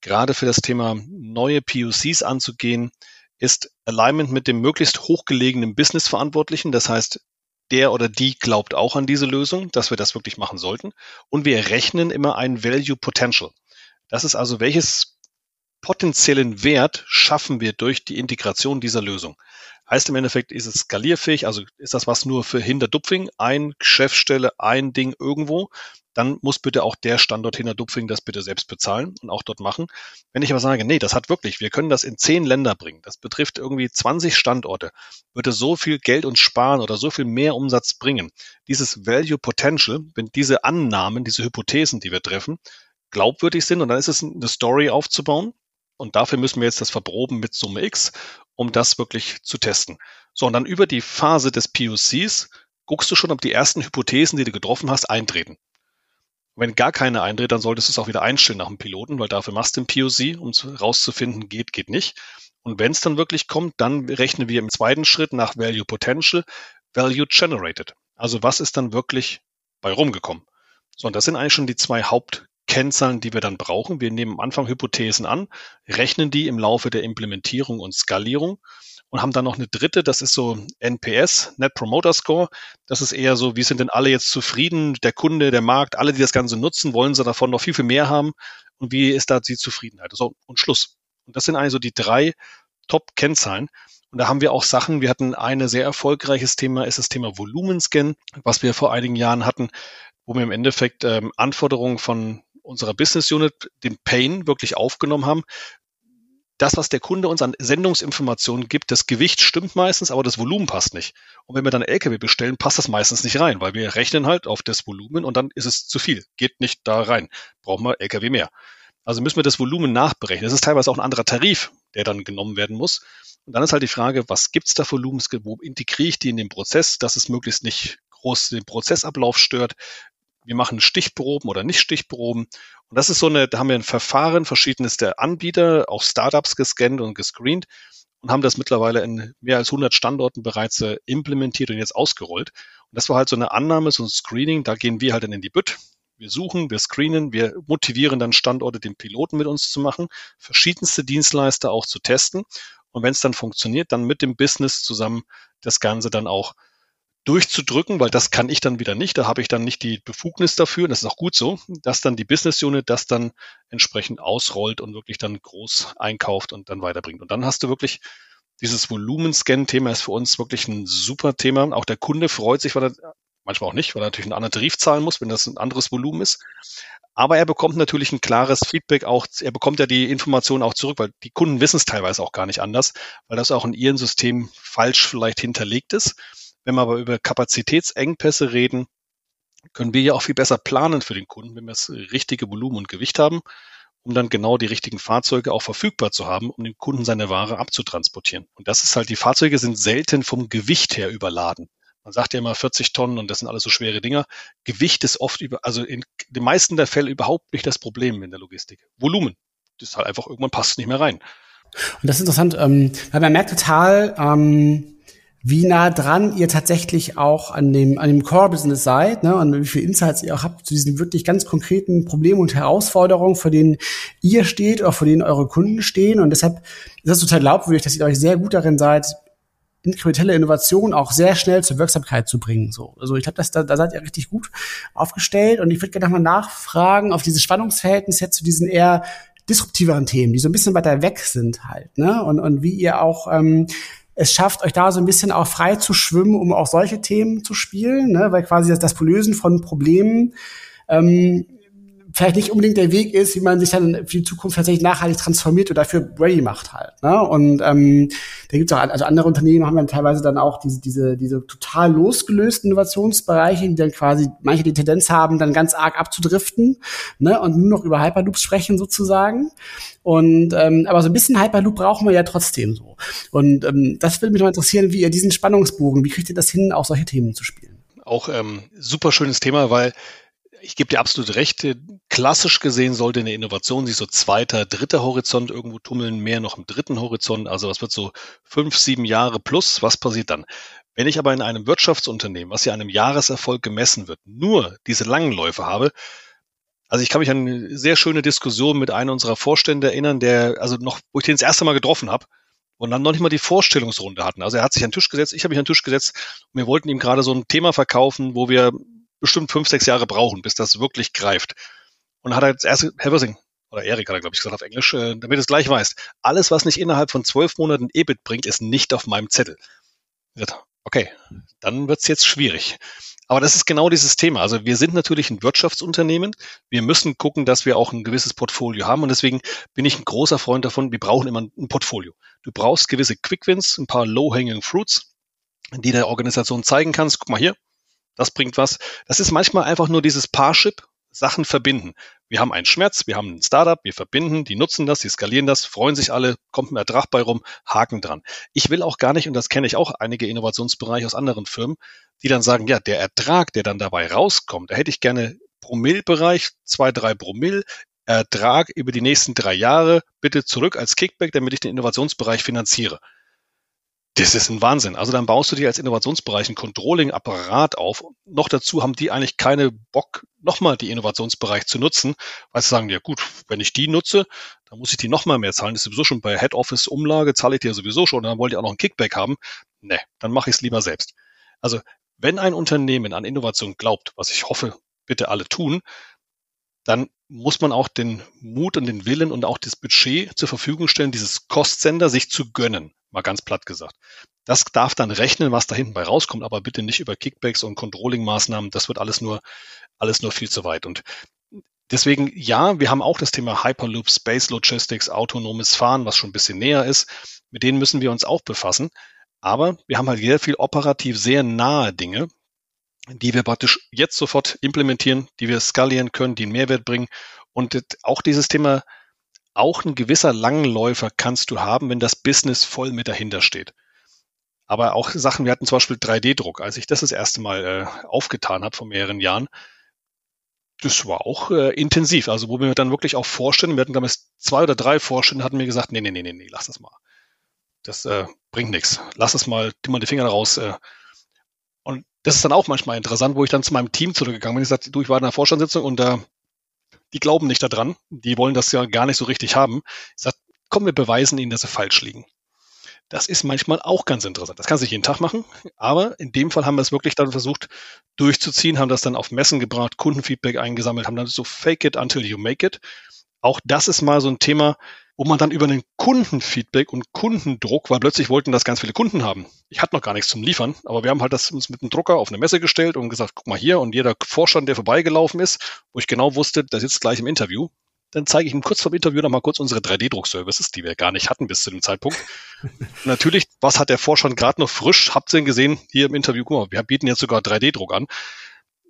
gerade für das Thema neue POCs anzugehen, ist Alignment mit dem möglichst hochgelegenen Business-Verantwortlichen. Das heißt, der oder die glaubt auch an diese Lösung, dass wir das wirklich machen sollten. Und wir rechnen immer ein Value Potential. Das ist also, welches potenziellen Wert schaffen wir durch die Integration dieser Lösung. Heißt im Endeffekt, ist es skalierfähig, also ist das was nur für Hinterdupfing, ein Geschäftsstelle, ein Ding irgendwo, dann muss bitte auch der Standort Hinterdupfing das bitte selbst bezahlen und auch dort machen. Wenn ich aber sage, nee, das hat wirklich, wir können das in zehn Länder bringen, das betrifft irgendwie 20 Standorte, würde so viel Geld uns sparen oder so viel mehr Umsatz bringen. Dieses Value Potential, wenn diese Annahmen, diese Hypothesen, die wir treffen, glaubwürdig sind und dann ist es eine Story aufzubauen, und dafür müssen wir jetzt das verproben mit Summe X, um das wirklich zu testen. So, und dann über die Phase des POCs guckst du schon, ob die ersten Hypothesen, die du getroffen hast, eintreten. Wenn gar keine eintritt, dann solltest du es auch wieder einstellen nach dem Piloten, weil dafür machst du den POC, um rauszufinden, geht, geht nicht. Und wenn es dann wirklich kommt, dann rechnen wir im zweiten Schritt nach Value Potential, Value Generated. Also was ist dann wirklich bei rumgekommen? So, und das sind eigentlich schon die zwei Haupt Kennzahlen, die wir dann brauchen. Wir nehmen am Anfang Hypothesen an, rechnen die im Laufe der Implementierung und Skalierung und haben dann noch eine dritte, das ist so NPS, Net Promoter Score. Das ist eher so, wie sind denn alle jetzt zufrieden? Der Kunde, der Markt, alle, die das Ganze nutzen, wollen sie davon noch viel, viel mehr haben? Und wie ist da die Zufriedenheit? So, und Schluss. Und das sind also die drei Top-Kennzahlen. Und da haben wir auch Sachen, wir hatten ein sehr erfolgreiches Thema, ist das Thema Volumenscan, was wir vor einigen Jahren hatten, wo wir im Endeffekt ähm, Anforderungen von unserer Business Unit den Pain wirklich aufgenommen haben. das, was der Kunde uns an Sendungsinformationen gibt, das Gewicht stimmt meistens, aber das Volumen passt nicht. Und wenn wir dann LKW bestellen, passt das meistens nicht rein, weil wir rechnen halt auf das Volumen und dann ist es zu viel, geht nicht da rein, brauchen wir LKW mehr. Also müssen wir das Volumen nachberechnen. Das ist teilweise auch ein anderer Tarif, der dann genommen werden muss. Und dann ist halt die Frage, was gibt's da Volumens, integriere ich die in den Prozess, dass es möglichst nicht groß den Prozessablauf stört. Wir machen Stichproben oder nicht Stichproben. Und das ist so eine, da haben wir ein Verfahren, verschiedenste Anbieter, auch Startups gescannt und gescreent und haben das mittlerweile in mehr als 100 Standorten bereits äh, implementiert und jetzt ausgerollt. Und das war halt so eine Annahme, so ein Screening, da gehen wir halt dann in die Bütt. Wir suchen, wir screenen, wir motivieren dann Standorte, den Piloten mit uns zu machen, verschiedenste Dienstleister auch zu testen. Und wenn es dann funktioniert, dann mit dem Business zusammen das Ganze dann auch durchzudrücken, weil das kann ich dann wieder nicht. Da habe ich dann nicht die Befugnis dafür. Das ist auch gut so, dass dann die Business Unit das dann entsprechend ausrollt und wirklich dann groß einkauft und dann weiterbringt. Und dann hast du wirklich dieses Volumenscan-Thema ist für uns wirklich ein super Thema. Auch der Kunde freut sich, weil er manchmal auch nicht, weil er natürlich einen anderen Tarif zahlen muss, wenn das ein anderes Volumen ist. Aber er bekommt natürlich ein klares Feedback auch, er bekommt ja die Informationen auch zurück, weil die Kunden wissen es teilweise auch gar nicht anders, weil das auch in ihrem System falsch vielleicht hinterlegt ist. Wenn wir aber über Kapazitätsengpässe reden, können wir ja auch viel besser planen für den Kunden, wenn wir das richtige Volumen und Gewicht haben, um dann genau die richtigen Fahrzeuge auch verfügbar zu haben, um dem Kunden seine Ware abzutransportieren. Und das ist halt, die Fahrzeuge sind selten vom Gewicht her überladen. Man sagt ja immer 40 Tonnen und das sind alles so schwere Dinger. Gewicht ist oft über, also in den meisten der Fälle überhaupt nicht das Problem in der Logistik. Volumen. Das ist halt einfach irgendwann passt nicht mehr rein. Und das ist interessant, ähm, weil man merkt total, ähm, wie nah dran ihr tatsächlich auch an dem, an dem Core-Business seid ne, und wie viel Insights ihr auch habt zu diesen wirklich ganz konkreten Problemen und Herausforderungen, vor denen ihr steht oder vor denen eure Kunden stehen. Und deshalb ist es total glaubwürdig, dass ihr euch sehr gut darin seid, inkrementelle Innovation auch sehr schnell zur Wirksamkeit zu bringen. So. Also ich glaube, da, da seid ihr richtig gut aufgestellt. Und ich würde gerne nochmal nachfragen auf dieses Spannungsverhältnis jetzt zu diesen eher disruptiveren Themen, die so ein bisschen weiter weg sind halt. Ne? Und, und wie ihr auch ähm, es schafft, euch da so ein bisschen auch frei zu schwimmen, um auch solche Themen zu spielen, ne? weil quasi das, das Lösen von Problemen ähm, vielleicht nicht unbedingt der Weg ist, wie man sich dann für die Zukunft tatsächlich nachhaltig transformiert oder dafür ready macht halt. Ne? Und ähm, da gibt es auch, also andere Unternehmen haben dann teilweise dann auch diese, diese, diese total losgelösten Innovationsbereiche, die dann quasi manche die Tendenz haben, dann ganz arg abzudriften ne? und nur noch über Hyperloops sprechen sozusagen. Und ähm, aber so ein bisschen Hyperloop brauchen wir ja trotzdem so. Und ähm, das würde mich noch interessieren, wie ihr diesen Spannungsbogen, wie kriegt ihr das hin, auch solche Themen zu spielen? Auch ähm, super schönes Thema, weil ich gebe dir absolut recht. Klassisch gesehen sollte eine Innovation sich so zweiter, dritter Horizont irgendwo tummeln, mehr noch im dritten Horizont. Also was wird so fünf, sieben Jahre plus? Was passiert dann? Wenn ich aber in einem Wirtschaftsunternehmen, was ja einem Jahreserfolg gemessen wird, nur diese langen Läufe habe, also ich kann mich an eine sehr schöne Diskussion mit einem unserer Vorstände erinnern, der, also noch, wo ich den das erste Mal getroffen habe und dann noch nicht mal die Vorstellungsrunde hatten. Also er hat sich an den Tisch gesetzt, ich habe mich an den Tisch gesetzt und wir wollten ihm gerade so ein Thema verkaufen, wo wir bestimmt fünf, sechs Jahre brauchen, bis das wirklich greift. Und hat er jetzt erst, Herr Wissing, oder Erik hat er, glaube ich, gesagt auf Englisch, äh, damit es gleich weißt, alles, was nicht innerhalb von zwölf Monaten EBIT bringt, ist nicht auf meinem Zettel. Okay, dann wird's jetzt schwierig. Aber das ist genau dieses Thema. Also wir sind natürlich ein Wirtschaftsunternehmen. Wir müssen gucken, dass wir auch ein gewisses Portfolio haben. Und deswegen bin ich ein großer Freund davon, wir brauchen immer ein Portfolio. Du brauchst gewisse Quickwins, ein paar Low-Hanging Fruits, die der Organisation zeigen kannst. Guck mal hier, das bringt was. Das ist manchmal einfach nur dieses Parship, Sachen verbinden. Wir haben einen Schmerz, wir haben ein Startup, wir verbinden, die nutzen das, die skalieren das, freuen sich alle, kommt ein Ertrag bei rum, Haken dran. Ich will auch gar nicht, und das kenne ich auch einige Innovationsbereiche aus anderen Firmen, die dann sagen, ja, der Ertrag, der dann dabei rauskommt, da hätte ich gerne Promillbereich, zwei, drei Promille, Ertrag über die nächsten drei Jahre bitte zurück als Kickback, damit ich den Innovationsbereich finanziere. Das ist ein Wahnsinn. Also dann baust du dir als Innovationsbereich einen Controlling-Apparat auf. Noch dazu haben die eigentlich keine Bock, nochmal die Innovationsbereich zu nutzen, weil sie sagen, ja gut, wenn ich die nutze, dann muss ich die nochmal mehr zahlen. Das ist sowieso schon bei Head Office Umlage, zahle ich dir sowieso schon, dann wollt ihr auch noch einen Kickback haben. Ne, dann mache ich es lieber selbst. Also wenn ein Unternehmen an Innovation glaubt, was ich hoffe, bitte alle tun, dann muss man auch den Mut und den Willen und auch das Budget zur Verfügung stellen, dieses Kostsender sich zu gönnen mal ganz platt gesagt. Das darf dann rechnen, was da hinten bei rauskommt, aber bitte nicht über Kickbacks und Controlling-Maßnahmen. Das wird alles nur, alles nur viel zu weit. Und deswegen, ja, wir haben auch das Thema Hyperloop, Space Logistics, autonomes Fahren, was schon ein bisschen näher ist. Mit denen müssen wir uns auch befassen. Aber wir haben halt sehr viel operativ sehr nahe Dinge, die wir praktisch jetzt sofort implementieren, die wir skalieren können, die einen Mehrwert bringen. Und auch dieses Thema, auch ein gewisser Langläufer kannst du haben, wenn das Business voll mit dahinter steht. Aber auch Sachen, wir hatten zum Beispiel 3D-Druck. Als ich das das erste Mal äh, aufgetan habe vor mehreren Jahren, das war auch äh, intensiv. Also wo wir dann wirklich auch vorstellen, wir hatten damals zwei oder drei Vorstände, hatten mir gesagt, nee, nee, nee, nee, nee, lass das mal. Das äh, bringt nichts. Lass es mal, tu mal die Finger raus. Äh. Und das ist dann auch manchmal interessant, wo ich dann zu meinem Team zurückgegangen bin. Ich sagte, du, ich war in einer Vorstandssitzung und äh, die glauben nicht daran. Die wollen das ja gar nicht so richtig haben. Ich sage, komm, wir beweisen ihnen, dass sie falsch liegen. Das ist manchmal auch ganz interessant. Das kann sich jeden Tag machen, aber in dem Fall haben wir es wirklich dann versucht durchzuziehen, haben das dann auf Messen gebracht, Kundenfeedback eingesammelt, haben dann so fake it until you make it. Auch das ist mal so ein Thema, wo man dann über einen Kundenfeedback und Kundendruck, weil plötzlich wollten das ganz viele Kunden haben. Ich hatte noch gar nichts zum Liefern, aber wir haben halt das uns mit einem Drucker auf eine Messe gestellt und gesagt, guck mal hier und jeder Vorstand, der vorbeigelaufen ist, wo ich genau wusste, der sitzt gleich im Interview, dann zeige ich ihm kurz vor dem Interview noch mal kurz unsere 3D-Druck-Services, die wir gar nicht hatten bis zu dem Zeitpunkt. Natürlich, was hat der Vorstand gerade noch frisch? Habt ihr ihn gesehen hier im Interview? Guck mal, wir bieten jetzt sogar 3D-Druck an,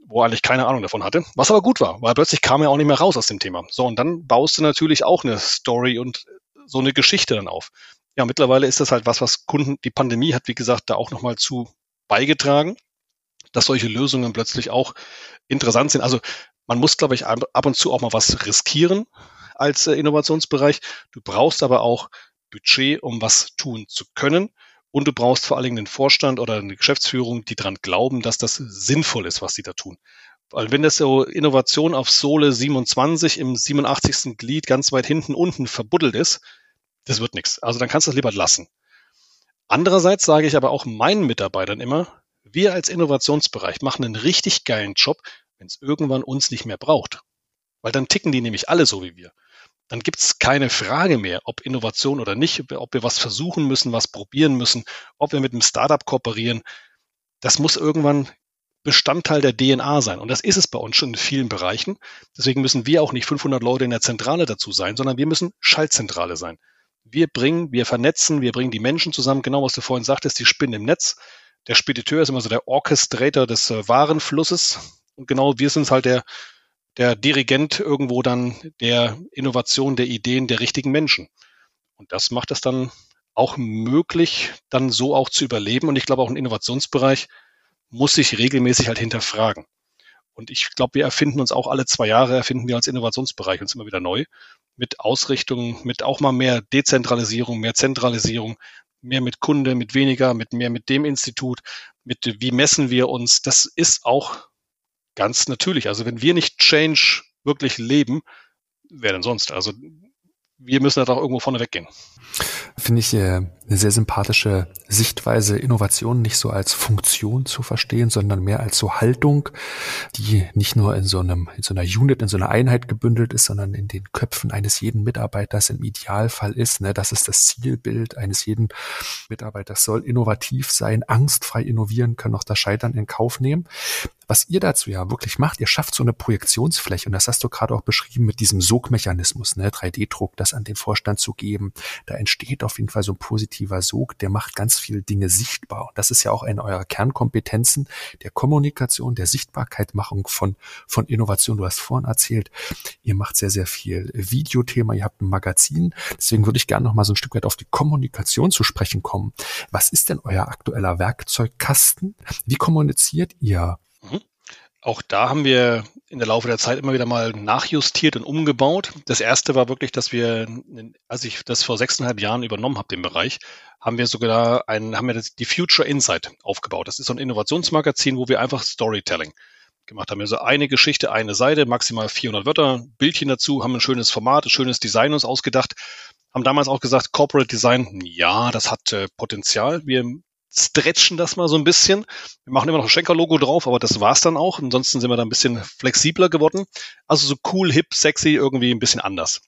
wo er eigentlich keine Ahnung davon hatte. Was aber gut war, weil plötzlich kam er auch nicht mehr raus aus dem Thema. So, und dann baust du natürlich auch eine Story und so eine Geschichte dann auf. Ja, mittlerweile ist das halt was, was Kunden, die Pandemie hat, wie gesagt, da auch nochmal zu beigetragen, dass solche Lösungen plötzlich auch interessant sind. Also man muss, glaube ich, ab und zu auch mal was riskieren als äh, Innovationsbereich. Du brauchst aber auch Budget, um was tun zu können. Und du brauchst vor allen Dingen einen Vorstand oder eine Geschäftsführung, die daran glauben, dass das sinnvoll ist, was sie da tun. Weil wenn das so Innovation auf Sohle 27 im 87. Glied ganz weit hinten unten verbuddelt ist, das wird nichts. Also dann kannst du es lieber lassen. Andererseits sage ich aber auch meinen Mitarbeitern immer, wir als Innovationsbereich machen einen richtig geilen Job, wenn es irgendwann uns nicht mehr braucht. Weil dann ticken die nämlich alle so wie wir. Dann gibt es keine Frage mehr, ob Innovation oder nicht, ob wir was versuchen müssen, was probieren müssen, ob wir mit einem Startup kooperieren. Das muss irgendwann Bestandteil der DNA sein. Und das ist es bei uns schon in vielen Bereichen. Deswegen müssen wir auch nicht 500 Leute in der Zentrale dazu sein, sondern wir müssen Schaltzentrale sein. Wir bringen, wir vernetzen, wir bringen die Menschen zusammen, genau was du vorhin sagtest, die spinnen im Netz. Der Spediteur ist immer so der Orchestrator des äh, Warenflusses. Und genau wir sind halt der, der Dirigent irgendwo dann der Innovation, der Ideen der richtigen Menschen. Und das macht es dann auch möglich, dann so auch zu überleben. Und ich glaube, auch ein Innovationsbereich muss sich regelmäßig halt hinterfragen. Und ich glaube, wir erfinden uns auch alle zwei Jahre, erfinden wir als Innovationsbereich uns immer wieder neu. Mit Ausrichtungen, mit auch mal mehr Dezentralisierung, mehr Zentralisierung, mehr mit Kunde, mit weniger, mit mehr mit dem Institut, mit wie messen wir uns. Das ist auch Ganz natürlich. Also wenn wir nicht Change wirklich leben, wer denn sonst? Also wir müssen da doch irgendwo vorne weggehen. Finde ich äh, eine sehr sympathische Sichtweise, Innovation nicht so als Funktion zu verstehen, sondern mehr als so Haltung, die nicht nur in so einem, in so einer Unit, in so einer Einheit gebündelt ist, sondern in den Köpfen eines jeden Mitarbeiters im Idealfall ist. Ne? Das ist das Zielbild eines jeden Mitarbeiters, soll innovativ sein, angstfrei innovieren, können auch das Scheitern in Kauf nehmen was ihr dazu ja wirklich macht, ihr schafft so eine Projektionsfläche und das hast du gerade auch beschrieben mit diesem Sogmechanismus, ne, 3D-Druck, das an den Vorstand zu geben. Da entsteht auf jeden Fall so ein positiver Sog, der macht ganz viele Dinge sichtbar. Und das ist ja auch eine eurer Kernkompetenzen der Kommunikation, der Sichtbarkeitmachung von, von Innovation. Du hast vorhin erzählt, ihr macht sehr, sehr viel Videothema, ihr habt ein Magazin. Deswegen würde ich gerne noch mal so ein Stück weit auf die Kommunikation zu sprechen kommen. Was ist denn euer aktueller Werkzeugkasten? Wie kommuniziert ihr? Mhm. Auch da haben wir in der Laufe der Zeit immer wieder mal nachjustiert und umgebaut. Das erste war wirklich, dass wir, als ich das vor sechseinhalb Jahren übernommen habe, den Bereich, haben wir sogar ein, haben wir die Future Insight aufgebaut. Das ist so ein Innovationsmagazin, wo wir einfach Storytelling gemacht haben. Also eine Geschichte, eine Seite, maximal 400 Wörter, Bildchen dazu, haben ein schönes Format, ein schönes Design uns ausgedacht. Haben damals auch gesagt, Corporate Design, ja, das hat äh, Potenzial. Wir stretchen das mal so ein bisschen. Wir machen immer noch ein Schenker-Logo drauf, aber das war's dann auch. Ansonsten sind wir da ein bisschen flexibler geworden. Also so cool, hip, sexy, irgendwie ein bisschen anders.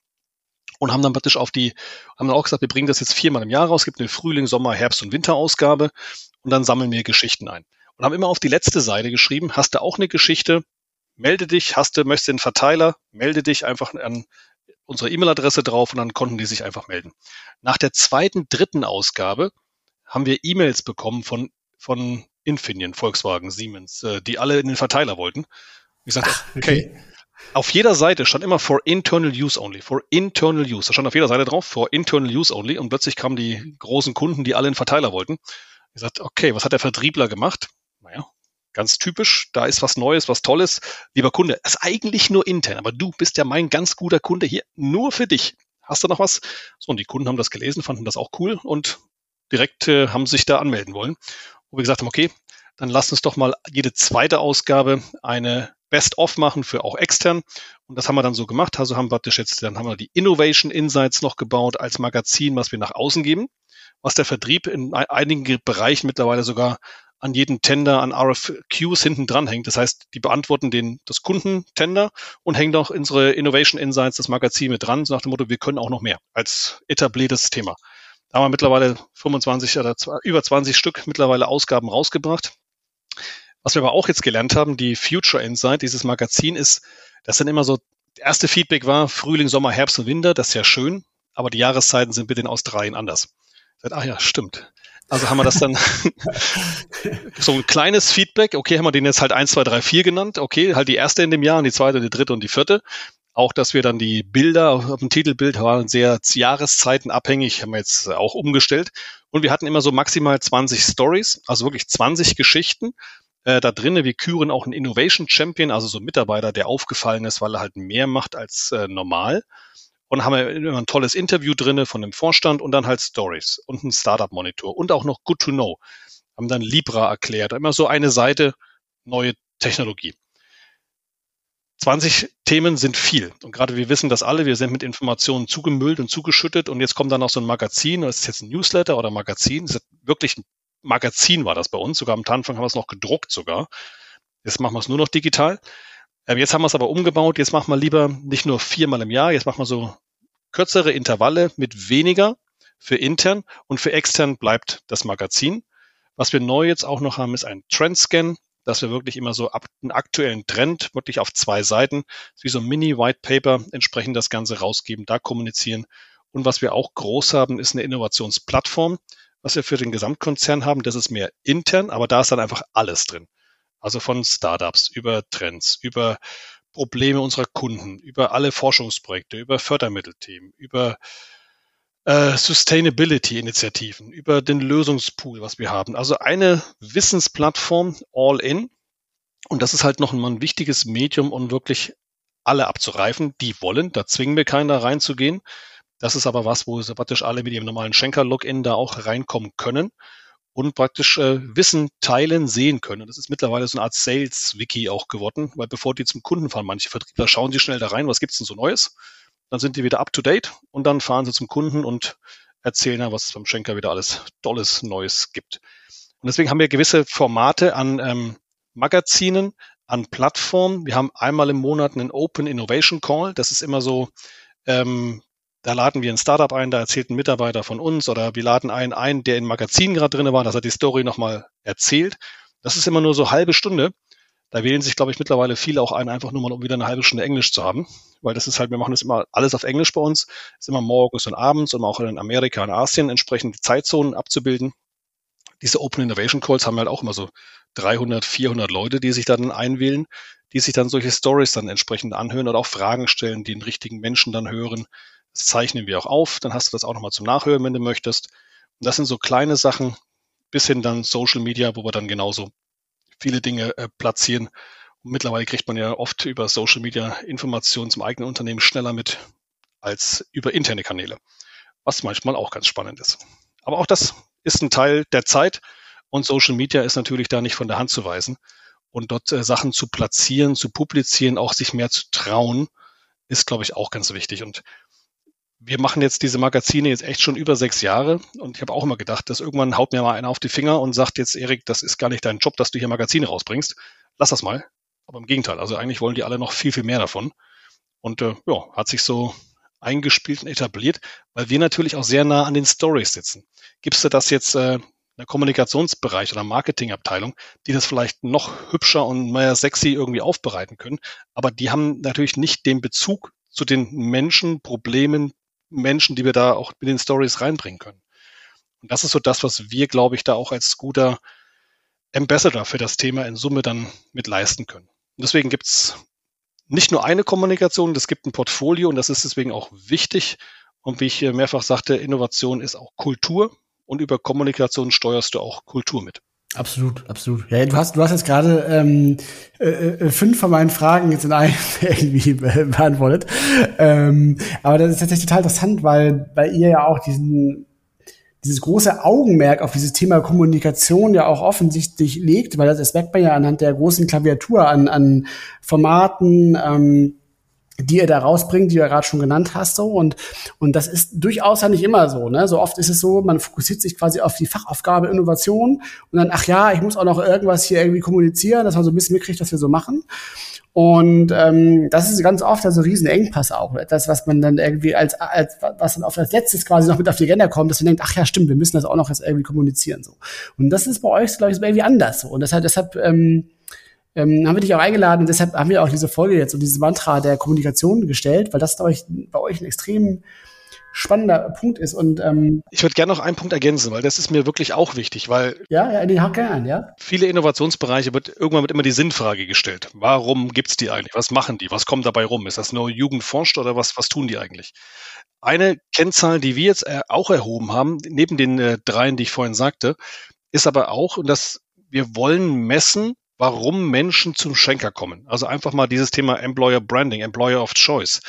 Und haben dann praktisch auf die, haben dann auch gesagt, wir bringen das jetzt viermal im Jahr raus. Gibt eine Frühling, Sommer, Herbst und Winterausgabe. Und dann sammeln wir Geschichten ein. Und haben immer auf die letzte Seite geschrieben, hast du auch eine Geschichte? melde dich, hast du, möchtest den Verteiler, melde dich einfach an unsere E-Mail-Adresse drauf und dann konnten die sich einfach melden. Nach der zweiten, dritten Ausgabe haben wir E-Mails bekommen von, von Infineon, Volkswagen, Siemens, äh, die alle in den Verteiler wollten. Ich sagte, okay. okay. Auf jeder Seite stand immer for internal use only, for internal use. Da stand auf jeder Seite drauf, for internal use only. Und plötzlich kamen die großen Kunden, die alle in Verteiler wollten. Ich sagte, okay, was hat der Vertriebler gemacht? Naja, ganz typisch, da ist was Neues, was Tolles. Lieber Kunde, das ist eigentlich nur intern, aber du bist ja mein ganz guter Kunde hier, nur für dich. Hast du noch was? So, und die Kunden haben das gelesen, fanden das auch cool und direkt äh, haben sich da anmelden wollen. Wo wir gesagt haben, okay, dann lass uns doch mal jede zweite Ausgabe eine Best-of machen für auch extern. Und das haben wir dann so gemacht. Also haben wir praktisch jetzt, dann haben wir die Innovation Insights noch gebaut als Magazin, was wir nach außen geben, was der Vertrieb in einigen Bereichen mittlerweile sogar an jeden Tender an RFQs hinten dran hängt. Das heißt, die beantworten den, das Kundentender und hängen auch unsere Innovation Insights, das Magazin mit dran, so nach dem Motto, wir können auch noch mehr als etabliertes Thema. Da haben wir mittlerweile 25 oder über 20 Stück mittlerweile Ausgaben rausgebracht. Was wir aber auch jetzt gelernt haben, die Future Insight, dieses Magazin ist, das sind immer so, erste Feedback war Frühling, Sommer, Herbst und Winter, das ist ja schön, aber die Jahreszeiten sind bitte in Australien anders. Ach ja, stimmt. Also haben wir das dann so ein kleines Feedback. Okay, haben wir den jetzt halt 1, 2, 3, 4 genannt. Okay, halt die erste in dem Jahr und die zweite, die dritte und die vierte. Auch, dass wir dann die Bilder auf dem Titelbild waren sehr jahreszeitenabhängig, haben wir jetzt auch umgestellt. Und wir hatten immer so maximal 20 Stories, also wirklich 20 Geschichten. Äh, da drinnen, wir küren auch einen Innovation Champion, also so ein Mitarbeiter, der aufgefallen ist, weil er halt mehr macht als äh, normal und haben wir immer ein tolles Interview drinne von dem Vorstand und dann halt Stories und ein Startup-Monitor und auch noch Good to Know. Haben dann Libra erklärt, immer so eine Seite neue Technologie. 20 Themen sind viel. Und gerade wir wissen das alle, wir sind mit Informationen zugemüllt und zugeschüttet und jetzt kommt dann noch so ein Magazin, das ist jetzt ein Newsletter oder Magazin, ist wirklich ein Magazin war das bei uns, sogar am Anfang haben wir es noch gedruckt sogar. Jetzt machen wir es nur noch digital. Ähm, jetzt haben wir es aber umgebaut. Jetzt machen wir lieber nicht nur viermal im Jahr, jetzt machen wir so kürzere Intervalle mit weniger für intern und für extern bleibt das Magazin. Was wir neu jetzt auch noch haben, ist ein Trendscan, dass wir wirklich immer so ab einen aktuellen Trend wirklich auf zwei Seiten, wie so ein Mini-White Paper entsprechend das Ganze rausgeben, da kommunizieren. Und was wir auch groß haben, ist eine Innovationsplattform, was wir für den Gesamtkonzern haben. Das ist mehr intern, aber da ist dann einfach alles drin. Also von Startups über Trends, über Probleme unserer Kunden, über alle Forschungsprojekte, über Fördermittelthemen, über äh, Sustainability-Initiativen, über den Lösungspool, was wir haben. Also eine Wissensplattform all in. Und das ist halt noch mal ein wichtiges Medium, um wirklich alle abzureifen, die wollen. Da zwingen wir keinen da reinzugehen. Das ist aber was, wo praktisch alle mit ihrem normalen Schenker-Login da auch reinkommen können und praktisch äh, Wissen teilen, sehen können. Das ist mittlerweile so eine Art Sales-Wiki auch geworden, weil bevor die zum Kunden fahren, manche Vertriebler schauen sie schnell da rein, was gibt's denn so Neues? Dann sind die wieder up to date und dann fahren sie zum Kunden und erzählen ja, was es beim Schenker wieder alles Tolles Neues gibt. Und deswegen haben wir gewisse Formate an ähm, Magazinen, an Plattformen. Wir haben einmal im Monat einen Open Innovation Call. Das ist immer so ähm, da laden wir ein Startup ein, da erzählt ein Mitarbeiter von uns oder wir laden einen ein, der im Magazin gerade drin war, dass er die Story nochmal erzählt. Das ist immer nur so halbe Stunde. Da wählen sich, glaube ich, mittlerweile viele auch ein, einfach nur mal, um wieder eine halbe Stunde Englisch zu haben. Weil das ist halt, wir machen das immer alles auf Englisch bei uns. ist immer morgens und abends und auch in Amerika und Asien entsprechend die Zeitzonen abzubilden. Diese Open Innovation Calls haben halt auch immer so 300, 400 Leute, die sich dann einwählen, die sich dann solche Stories dann entsprechend anhören oder auch Fragen stellen, die den richtigen Menschen dann hören. Das zeichnen wir auch auf. Dann hast du das auch nochmal zum Nachhören, wenn du möchtest. Und das sind so kleine Sachen, bis hin dann Social Media, wo wir dann genauso viele Dinge äh, platzieren. Und mittlerweile kriegt man ja oft über Social Media Informationen zum eigenen Unternehmen schneller mit als über interne Kanäle, was manchmal auch ganz spannend ist. Aber auch das ist ein Teil der Zeit und Social Media ist natürlich da nicht von der Hand zu weisen. Und dort äh, Sachen zu platzieren, zu publizieren, auch sich mehr zu trauen, ist, glaube ich, auch ganz wichtig. Und wir machen jetzt diese Magazine jetzt echt schon über sechs Jahre und ich habe auch immer gedacht, dass irgendwann haut mir mal einer auf die Finger und sagt jetzt, Erik, das ist gar nicht dein Job, dass du hier Magazine rausbringst. Lass das mal. Aber im Gegenteil, also eigentlich wollen die alle noch viel, viel mehr davon. Und äh, ja, hat sich so eingespielt und etabliert, weil wir natürlich auch sehr nah an den Stories sitzen. Gibst du das jetzt äh, der Kommunikationsbereich oder Marketingabteilung, die das vielleicht noch hübscher und mehr sexy irgendwie aufbereiten können. Aber die haben natürlich nicht den Bezug zu den Menschen, Problemen, Menschen, die wir da auch mit den Stories reinbringen können. Und das ist so das, was wir, glaube ich, da auch als guter Ambassador für das Thema in Summe dann mit leisten können. Und deswegen gibt's nicht nur eine Kommunikation, es gibt ein Portfolio und das ist deswegen auch wichtig. Und wie ich mehrfach sagte, Innovation ist auch Kultur und über Kommunikation steuerst du auch Kultur mit. Absolut, absolut. Ja, du hast, du hast jetzt gerade ähm, äh, äh fünf von meinen Fragen jetzt in einem irgendwie beantwortet. Ähm, aber das ist tatsächlich total interessant, weil, weil ihr ja auch diesen dieses große Augenmerk auf dieses Thema Kommunikation ja auch offensichtlich legt, weil das, das merkt man ja anhand der großen Klaviatur an, an Formaten, ähm, die er da rausbringt, die du ja gerade schon genannt hast, so und und das ist durchaus ja nicht immer so, ne? So oft ist es so, man fokussiert sich quasi auf die Fachaufgabe Innovation und dann ach ja, ich muss auch noch irgendwas hier irgendwie kommunizieren, dass man so ein bisschen mitkriegt, was wir so machen. Und ähm, das ist ganz oft also ein riesen Engpass auch. Etwas, was man dann irgendwie als, als was dann auf das letztes quasi noch mit auf die Agenda kommt, dass man denkt, ach ja, stimmt, wir müssen das auch noch jetzt irgendwie kommunizieren. so. Und das ist bei euch, glaube ich, irgendwie anders so. Und deshalb, deshalb ähm, ähm, haben wir dich auch eingeladen und deshalb haben wir auch diese Folge jetzt und dieses Mantra der Kommunikation gestellt, weil das, glaube ich, bei euch ein extrem spannender Punkt ist. Und ähm, ich würde gerne noch einen Punkt ergänzen, weil das ist mir wirklich auch wichtig, weil ja, ja, den hake an, ja. Viele Innovationsbereiche wird irgendwann wird immer die Sinnfrage gestellt. Warum gibt's die eigentlich? Was machen die? Was kommt dabei rum? Ist das nur Jugend forscht oder was? Was tun die eigentlich? Eine Kennzahl, die wir jetzt äh, auch erhoben haben, neben den äh, dreien, die ich vorhin sagte, ist aber auch, und das wir wollen messen, warum Menschen zum Schenker kommen. Also einfach mal dieses Thema Employer Branding, Employer of Choice.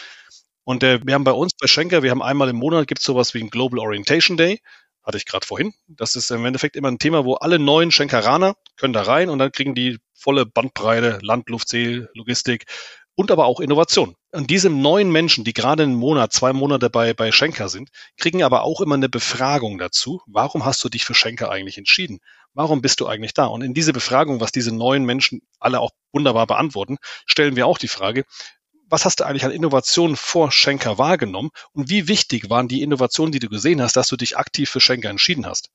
Und äh, wir haben bei uns bei Schenker, wir haben einmal im Monat gibt es sowas wie ein Global Orientation Day, hatte ich gerade vorhin. Das ist im Endeffekt immer ein Thema, wo alle neuen Schenkeraner können da rein und dann kriegen die volle Bandbreite, Land, Luft, See, Logistik und aber auch Innovation. Und diese neuen Menschen, die gerade einen Monat, zwei Monate bei, bei Schenker sind, kriegen aber auch immer eine Befragung dazu. Warum hast du dich für Schenker eigentlich entschieden? Warum bist du eigentlich da? Und in diese Befragung, was diese neuen Menschen alle auch wunderbar beantworten, stellen wir auch die Frage, was hast du eigentlich an Innovationen vor Schenker wahrgenommen und wie wichtig waren die Innovationen, die du gesehen hast, dass du dich aktiv für Schenker entschieden hast?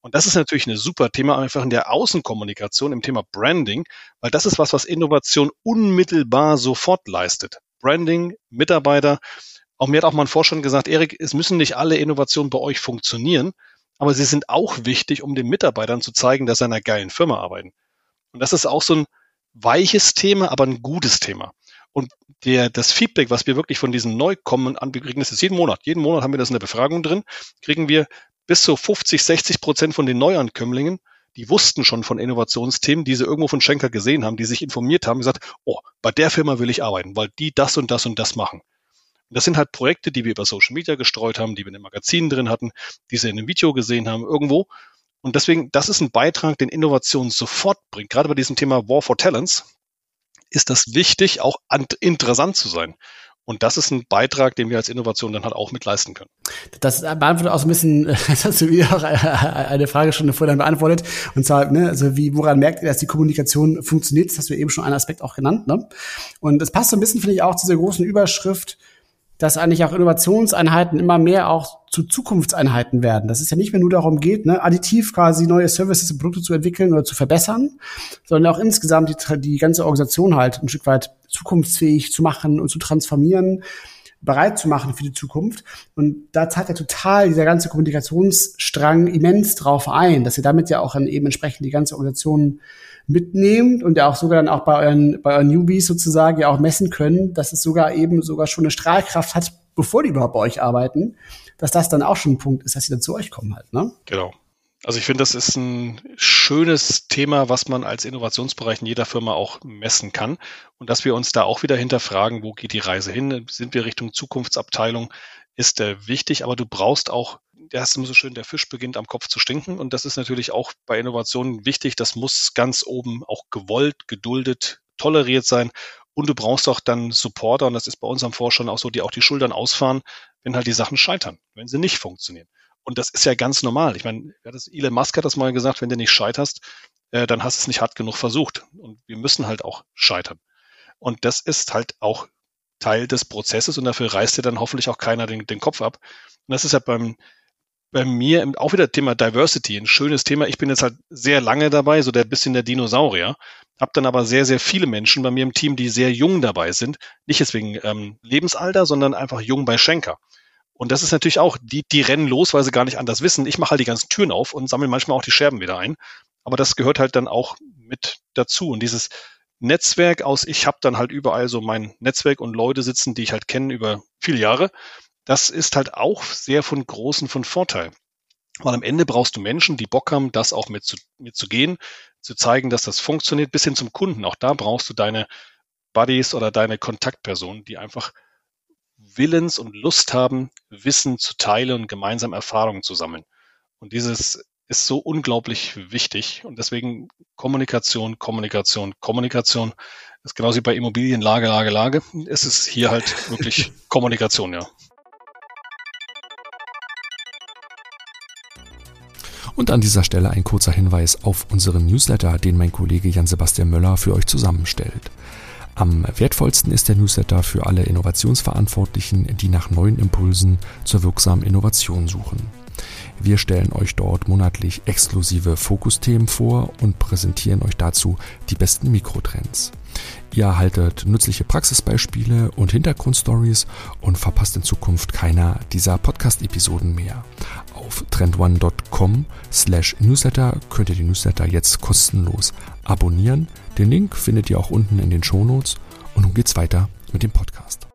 Und das ist natürlich ein super Thema, einfach in der Außenkommunikation, im Thema Branding, weil das ist was, was Innovation unmittelbar sofort leistet. Branding, Mitarbeiter. Auch mir hat auch mal ein Forscher gesagt, Erik, es müssen nicht alle Innovationen bei euch funktionieren, aber sie sind auch wichtig, um den Mitarbeitern zu zeigen, dass sie in einer geilen Firma arbeiten. Und das ist auch so ein weiches Thema, aber ein gutes Thema. Und der, das Feedback, was wir wirklich von diesen Neukommen an, wir das jetzt jeden Monat, jeden Monat haben wir das in der Befragung drin, kriegen wir bis zu 50, 60 Prozent von den Neuankömmlingen, die wussten schon von Innovationsthemen, die sie irgendwo von Schenker gesehen haben, die sich informiert haben, gesagt, oh, bei der Firma will ich arbeiten, weil die das und das und das machen. Und das sind halt Projekte, die wir über Social Media gestreut haben, die wir in den Magazinen drin hatten, die sie in einem Video gesehen haben, irgendwo. Und deswegen, das ist ein Beitrag, den Innovation sofort bringt. Gerade bei diesem Thema War for Talents, ist das wichtig, auch interessant zu sein. Und das ist ein Beitrag, den wir als Innovation dann halt auch mit leisten können. Das beantwortet auch so ein bisschen, das hast du wieder auch eine Frage schon vorher beantwortet. Und zwar, ne, also wie, woran merkt ihr, dass die Kommunikation funktioniert? Das hast du eben schon einen Aspekt auch genannt, ne? Und es passt so ein bisschen, finde ich, auch zu dieser großen Überschrift, dass eigentlich auch Innovationseinheiten immer mehr auch zu Zukunftseinheiten werden. Dass es ja nicht mehr nur darum geht, ne, additiv quasi neue Services und Produkte zu entwickeln oder zu verbessern, sondern auch insgesamt die, die ganze Organisation halt ein Stück weit zukunftsfähig zu machen und zu transformieren, bereit zu machen für die Zukunft. Und da zahlt ja total dieser ganze Kommunikationsstrang immens drauf ein, dass ihr damit ja auch dann eben entsprechend die ganze Organisation mitnehmt und ja auch sogar dann auch bei euren, bei euren Newbies sozusagen ja auch messen können, dass es sogar eben sogar schon eine Strahlkraft hat, bevor die überhaupt bei euch arbeiten, dass das dann auch schon ein Punkt ist, dass sie dann zu euch kommen halt, ne? Genau. Also ich finde, das ist ein schönes Thema, was man als Innovationsbereich in jeder Firma auch messen kann. Und dass wir uns da auch wieder hinterfragen, wo geht die Reise hin? Sind wir Richtung Zukunftsabteilung? Ist äh, wichtig, aber du brauchst auch der ist immer so schön, der Fisch beginnt am Kopf zu stinken. Und das ist natürlich auch bei Innovationen wichtig. Das muss ganz oben auch gewollt, geduldet, toleriert sein. Und du brauchst auch dann Supporter, und das ist bei unserem Forschern auch so, die auch die Schultern ausfahren, wenn halt die Sachen scheitern, wenn sie nicht funktionieren. Und das ist ja ganz normal. Ich meine, Elon Musk hat das mal gesagt, wenn du nicht scheiterst, äh, dann hast du es nicht hart genug versucht. Und wir müssen halt auch scheitern. Und das ist halt auch Teil des Prozesses und dafür reißt dir dann hoffentlich auch keiner den, den Kopf ab. Und das ist ja beim, bei mir auch wieder Thema Diversity, ein schönes Thema. Ich bin jetzt halt sehr lange dabei, so der bisschen der Dinosaurier, habe dann aber sehr, sehr viele Menschen bei mir im Team, die sehr jung dabei sind. Nicht deswegen ähm, Lebensalter, sondern einfach jung bei Schenker. Und das ist natürlich auch, die, die rennen los, weil sie gar nicht anders wissen. Ich mache halt die ganzen Türen auf und sammle manchmal auch die Scherben wieder ein. Aber das gehört halt dann auch mit dazu. Und dieses Netzwerk aus, ich habe dann halt überall so mein Netzwerk und Leute sitzen, die ich halt kenne über viele Jahre. Das ist halt auch sehr von großen von Vorteil. Weil am Ende brauchst du Menschen, die Bock haben, das auch mit zu, mit zu gehen, zu zeigen, dass das funktioniert, bis hin zum Kunden. Auch da brauchst du deine Buddies oder deine Kontaktpersonen, die einfach Willens und Lust haben, Wissen zu teilen und gemeinsam Erfahrungen zu sammeln. Und dieses ist so unglaublich wichtig. Und deswegen Kommunikation, Kommunikation, Kommunikation ist genauso wie bei Immobilien, Lage, Lage, Lage. Es ist hier halt wirklich Kommunikation, ja. Und an dieser Stelle ein kurzer Hinweis auf unseren Newsletter, den mein Kollege Jan-Sebastian Möller für euch zusammenstellt. Am wertvollsten ist der Newsletter für alle Innovationsverantwortlichen, die nach neuen Impulsen zur wirksamen Innovation suchen. Wir stellen euch dort monatlich exklusive Fokusthemen vor und präsentieren euch dazu die besten Mikrotrends. Ihr erhaltet nützliche Praxisbeispiele und Hintergrundstories und verpasst in Zukunft keiner dieser Podcast-Episoden mehr. Auf trendone.com slash newsletter könnt ihr die Newsletter jetzt kostenlos abonnieren. Den Link findet ihr auch unten in den Shownotes und nun geht's weiter mit dem Podcast.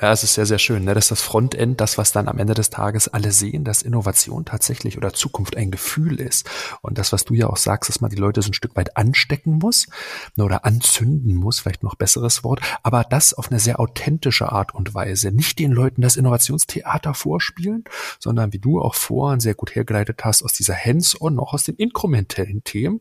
Ja, es ist sehr, sehr schön. Ne? Das ist das Frontend, das, was dann am Ende des Tages alle sehen, dass Innovation tatsächlich oder Zukunft ein Gefühl ist. Und das, was du ja auch sagst, dass man die Leute so ein Stück weit anstecken muss ne, oder anzünden muss, vielleicht noch besseres Wort, aber das auf eine sehr authentische Art und Weise. Nicht den Leuten das Innovationstheater vorspielen, sondern wie du auch vorhin sehr gut hergeleitet hast, aus dieser Hands-on, auch aus den inkrementellen Themen,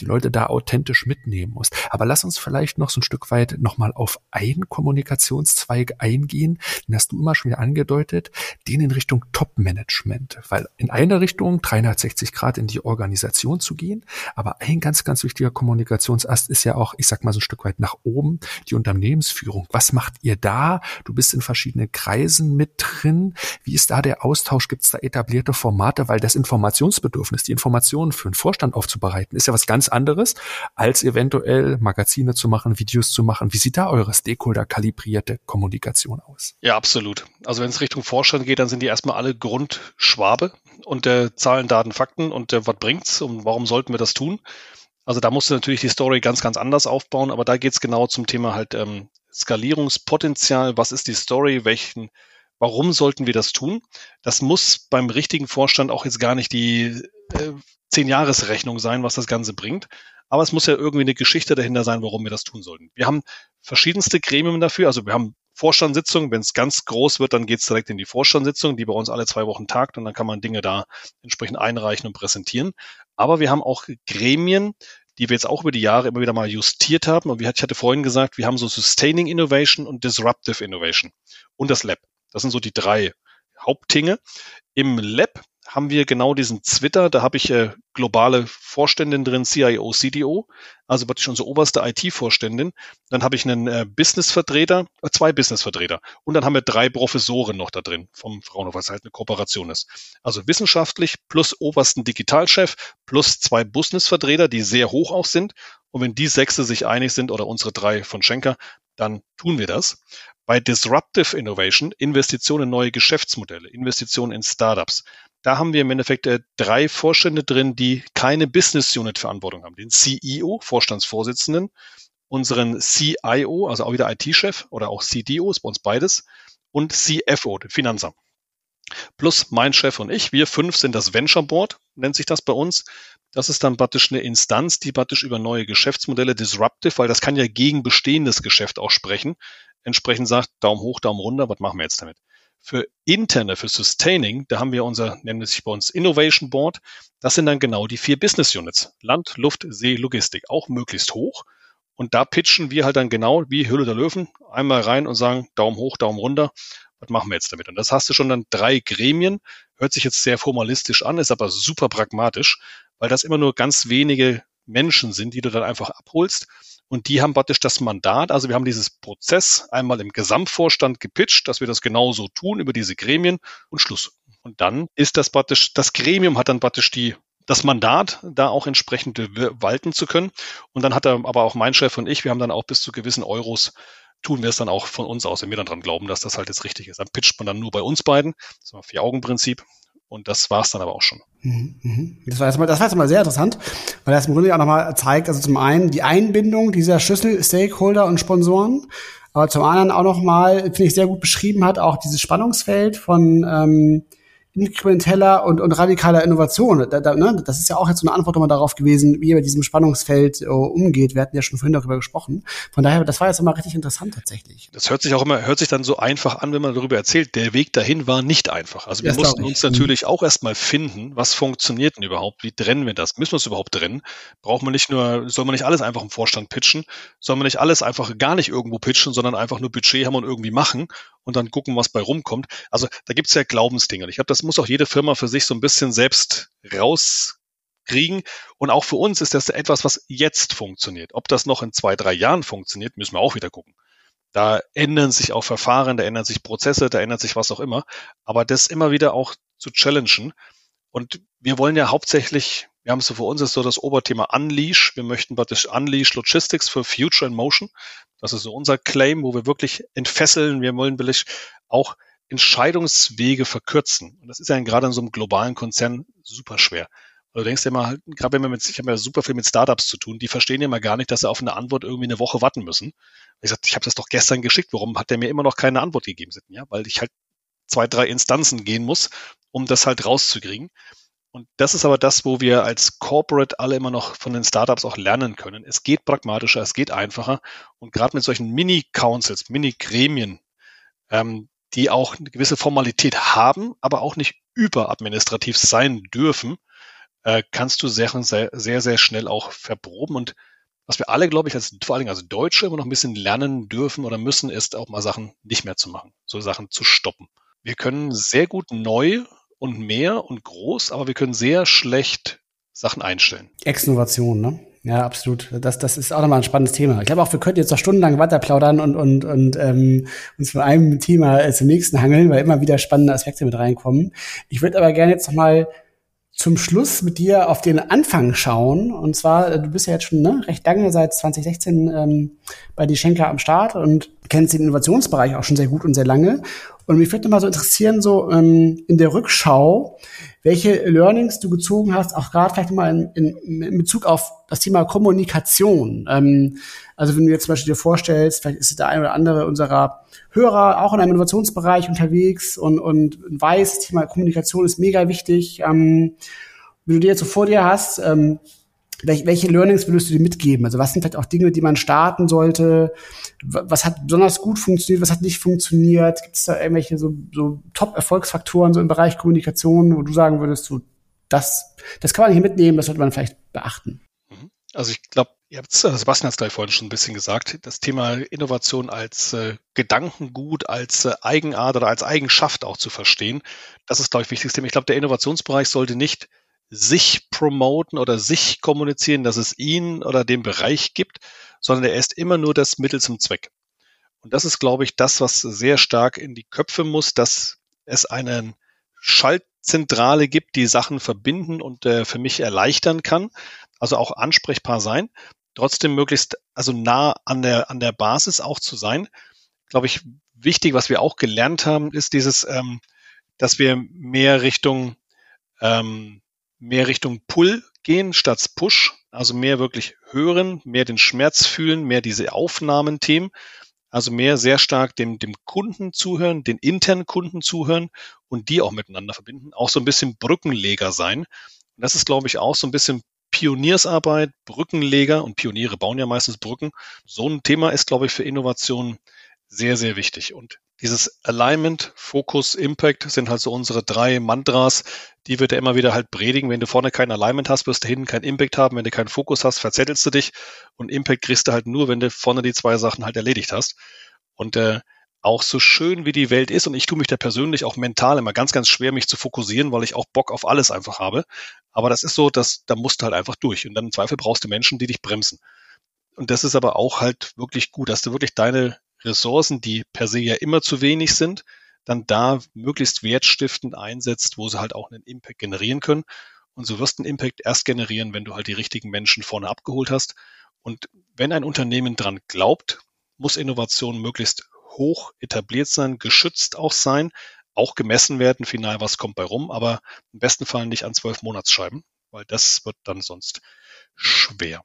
die Leute da authentisch mitnehmen muss. Aber lass uns vielleicht noch so ein Stück weit nochmal auf einen Kommunikationszweig eingehen, gehen, den hast du immer schon wieder angedeutet, den in Richtung Top-Management. Weil in einer Richtung 360 Grad in die Organisation zu gehen, aber ein ganz, ganz wichtiger Kommunikationsast ist ja auch, ich sag mal so ein Stück weit nach oben, die Unternehmensführung. Was macht ihr da? Du bist in verschiedenen Kreisen mit drin. Wie ist da der Austausch? Gibt es da etablierte Formate? Weil das Informationsbedürfnis, die Informationen für einen Vorstand aufzubereiten, ist ja was ganz anderes, als eventuell Magazine zu machen, Videos zu machen. Wie sieht da eure Stakeholder-kalibrierte Kommunikation aus. Ja, absolut. Also wenn es Richtung Vorstand geht, dann sind die erstmal alle Grundschwabe und der Zahlen, Daten, Fakten und der was bringt's und warum sollten wir das tun? Also da musst du natürlich die Story ganz, ganz anders aufbauen, aber da geht's genau zum Thema halt ähm, Skalierungspotenzial. Was ist die Story? Welchen, warum sollten wir das tun? Das muss beim richtigen Vorstand auch jetzt gar nicht die äh, Zehn-Jahres-Rechnung sein, was das Ganze bringt. Aber es muss ja irgendwie eine Geschichte dahinter sein, warum wir das tun sollten. Wir haben verschiedenste Gremien dafür. Also wir haben Vorstandssitzung. Wenn es ganz groß wird, dann geht es direkt in die Vorstandssitzung, die bei uns alle zwei Wochen tagt und dann kann man Dinge da entsprechend einreichen und präsentieren. Aber wir haben auch Gremien, die wir jetzt auch über die Jahre immer wieder mal justiert haben. Und ich hatte vorhin gesagt, wir haben so Sustaining Innovation und Disruptive Innovation und das Lab. Das sind so die drei Hauptdinge. Im Lab haben wir genau diesen Twitter. Da habe ich äh, globale Vorständin drin, CIO, CDO, also praktisch unsere oberste IT-Vorständin. Dann habe ich einen äh, Business-Vertreter, äh, zwei Business-Vertreter. Und dann haben wir drei Professoren noch da drin vom Fraunhofer, was halt eine Kooperation ist. Also wissenschaftlich plus obersten Digitalchef plus zwei Business-Vertreter, die sehr hoch auch sind. Und wenn die Sechste sich einig sind oder unsere drei von Schenker, dann tun wir das. Bei Disruptive Innovation, Investitionen in neue Geschäftsmodelle, Investitionen in Startups, da haben wir im Endeffekt äh, drei Vorstände drin, die keine Business Unit Verantwortung haben. Den CEO, Vorstandsvorsitzenden, unseren CIO, also auch wieder IT-Chef oder auch CDO, ist bei uns beides, und CFO, den Finanzamt. Plus mein Chef und ich, wir fünf sind das Venture Board, nennt sich das bei uns. Das ist dann praktisch eine Instanz, die praktisch über neue Geschäftsmodelle disruptive, weil das kann ja gegen bestehendes Geschäft auch sprechen, entsprechend sagt, Daumen hoch, Daumen runter, was machen wir jetzt damit? Für interne, für Sustaining, da haben wir unser, nennen es sich bei uns Innovation Board. Das sind dann genau die vier Business Units. Land, Luft, See, Logistik. Auch möglichst hoch. Und da pitchen wir halt dann genau wie Hülle der Löwen einmal rein und sagen Daumen hoch, Daumen runter. Was machen wir jetzt damit? Und das hast du schon dann drei Gremien. Hört sich jetzt sehr formalistisch an, ist aber super pragmatisch, weil das immer nur ganz wenige Menschen sind, die du dann einfach abholst Und die haben praktisch das Mandat, also wir haben dieses Prozess einmal im Gesamtvorstand gepitcht, dass wir das genauso tun über diese Gremien und Schluss. Und dann ist das praktisch, das Gremium hat dann praktisch die das Mandat, da auch entsprechend walten zu können. Und dann hat er aber auch mein Chef und ich, wir haben dann auch bis zu gewissen Euros tun wir es dann auch von uns aus, wenn wir dann dran glauben, dass das halt jetzt richtig ist. Dann pitcht man dann nur bei uns beiden. Das ist ein Vier-Augen-Prinzip. Und das war es dann aber auch schon. Mhm, mhm. Das war, jetzt mal, das war jetzt mal sehr interessant, weil das im Grunde auch nochmal zeigt, also zum einen die Einbindung dieser Schlüssel-Stakeholder und Sponsoren, aber zum anderen auch nochmal, finde ich, sehr gut beschrieben hat, auch dieses Spannungsfeld von ähm, inkrementeller und, und radikaler Innovation. Da, da, ne? Das ist ja auch jetzt so eine Antwort nochmal darauf gewesen, wie ihr mit diesem Spannungsfeld uh, umgeht. Wir hatten ja schon vorhin darüber gesprochen. Von daher, das war jetzt immer richtig interessant tatsächlich. Das hört sich auch immer, hört sich dann so einfach an, wenn man darüber erzählt. Der Weg dahin war nicht einfach. Also wir das mussten uns natürlich mhm. auch erstmal finden, was funktioniert denn überhaupt? Wie trennen wir das? Müssen wir es überhaupt trennen? Braucht man nicht nur, soll man nicht alles einfach im Vorstand pitchen? Soll man nicht alles einfach gar nicht irgendwo pitchen, sondern einfach nur Budget haben und irgendwie machen und dann gucken, was bei rumkommt? Also da gibt's ja Glaubensdinge. Ich glaube, das muss auch jede Firma für sich so ein bisschen selbst rauskriegen. Und auch für uns ist das etwas, was jetzt funktioniert. Ob das noch in zwei, drei Jahren funktioniert, müssen wir auch wieder gucken. Da ändern sich auch Verfahren, da ändern sich Prozesse, da ändert sich was auch immer. Aber das immer wieder auch zu challengen. Und wir wollen ja hauptsächlich, wir haben so für uns ist so das Oberthema Unleash. Wir möchten praktisch Unleash Logistics for Future in Motion. Das ist so unser Claim, wo wir wirklich entfesseln. Wir wollen wirklich auch Entscheidungswege verkürzen. Und das ist ja gerade in so einem globalen Konzern super schwer. Du denkst ja immer, gerade wenn wir mit, ich habe ja super viel mit Startups zu tun, die verstehen ja immer gar nicht, dass sie auf eine Antwort irgendwie eine Woche warten müssen. Ich sag, ich habe das doch gestern geschickt, warum hat der mir immer noch keine Antwort gegeben? Ja, weil ich halt zwei, drei Instanzen gehen muss, um das halt rauszukriegen. Und das ist aber das, wo wir als Corporate alle immer noch von den Startups auch lernen können. Es geht pragmatischer, es geht einfacher. Und gerade mit solchen Mini-Councils, Mini-Gremien, ähm, die auch eine gewisse Formalität haben, aber auch nicht überadministrativ sein dürfen, äh, kannst du sehr, sehr, sehr schnell auch verproben. Und was wir alle, glaube ich, als, vor allen Dingen als Deutsche immer noch ein bisschen lernen dürfen oder müssen, ist auch mal Sachen nicht mehr zu machen, so Sachen zu stoppen. Wir können sehr gut neu und mehr und groß, aber wir können sehr schlecht Sachen einstellen. Exnovation, ne? Ja, absolut. Das, das ist auch nochmal ein spannendes Thema. Ich glaube auch, wir könnten jetzt noch stundenlang weiter plaudern und, und, und ähm, uns von einem Thema äh, zum nächsten hangeln, weil immer wieder spannende Aspekte mit reinkommen. Ich würde aber gerne jetzt nochmal zum Schluss mit dir auf den Anfang schauen. Und zwar, äh, du bist ja jetzt schon ne, recht lange, seit 2016 ähm, bei die Schenker am Start und kennst den Innovationsbereich auch schon sehr gut und sehr lange. Und mich würde mal so interessieren, so ähm, in der Rückschau, welche Learnings du gezogen hast, auch gerade vielleicht mal in, in, in Bezug auf das Thema Kommunikation. Ähm, also wenn du jetzt zum Beispiel dir vorstellst, vielleicht ist der eine oder andere unserer Hörer auch in einem Innovationsbereich unterwegs und, und weiß, das Thema Kommunikation ist mega wichtig. Ähm, wenn du dir jetzt so vor dir hast, ähm, welche, welche Learnings würdest du dir mitgeben? Also was sind vielleicht auch Dinge, die man starten sollte? Was hat besonders gut funktioniert? Was hat nicht funktioniert? Gibt es da irgendwelche so, so Top-Erfolgsfaktoren so im Bereich Kommunikation, wo du sagen würdest, so, das, das kann man hier mitnehmen, das sollte man vielleicht beachten? Mhm. Also ich glaube, ihr habt Sebastian hat es gleich vorhin schon ein bisschen gesagt, das Thema Innovation als äh, Gedankengut, als äh, Eigenart oder als Eigenschaft auch zu verstehen, das ist, glaube ich, wichtigstes Thema. Ich glaube, der Innovationsbereich sollte nicht sich promoten oder sich kommunizieren, dass es ihn oder den Bereich gibt, sondern er ist immer nur das Mittel zum Zweck. Und das ist, glaube ich, das, was sehr stark in die Köpfe muss, dass es eine Schaltzentrale gibt, die Sachen verbinden und äh, für mich erleichtern kann, also auch ansprechbar sein, trotzdem möglichst also nah an der an der Basis auch zu sein. Glaube ich, wichtig, was wir auch gelernt haben, ist dieses, ähm, dass wir mehr Richtung ähm, mehr Richtung Pull gehen statt Push, also mehr wirklich hören, mehr den Schmerz fühlen, mehr diese Aufnahmenthemen, also mehr sehr stark dem, dem Kunden zuhören, den internen Kunden zuhören und die auch miteinander verbinden, auch so ein bisschen Brückenleger sein. Und das ist, glaube ich, auch so ein bisschen Pioniersarbeit, Brückenleger und Pioniere bauen ja meistens Brücken. So ein Thema ist, glaube ich, für Innovation sehr, sehr wichtig. Und dieses Alignment, Focus, Impact sind halt so unsere drei Mantras, die wird er immer wieder halt predigen. Wenn du vorne kein Alignment hast, wirst du hinten keinen Impact haben. Wenn du keinen Fokus hast, verzettelst du dich. Und Impact kriegst du halt nur, wenn du vorne die zwei Sachen halt erledigt hast. Und äh, auch so schön wie die Welt ist, und ich tue mich da persönlich auch mental immer ganz, ganz schwer, mich zu fokussieren, weil ich auch Bock auf alles einfach habe. Aber das ist so, dass da musst du halt einfach durch. Und dann im Zweifel brauchst du Menschen, die dich bremsen. Und das ist aber auch halt wirklich gut, dass du wirklich deine Ressourcen, die per se ja immer zu wenig sind, dann da möglichst wertstiftend einsetzt, wo sie halt auch einen Impact generieren können. Und so wirst du einen Impact erst generieren, wenn du halt die richtigen Menschen vorne abgeholt hast. Und wenn ein Unternehmen dran glaubt, muss Innovation möglichst hoch etabliert sein, geschützt auch sein, auch gemessen werden, final was kommt bei rum, aber im besten Fall nicht an zwölf Monatsscheiben, weil das wird dann sonst schwer.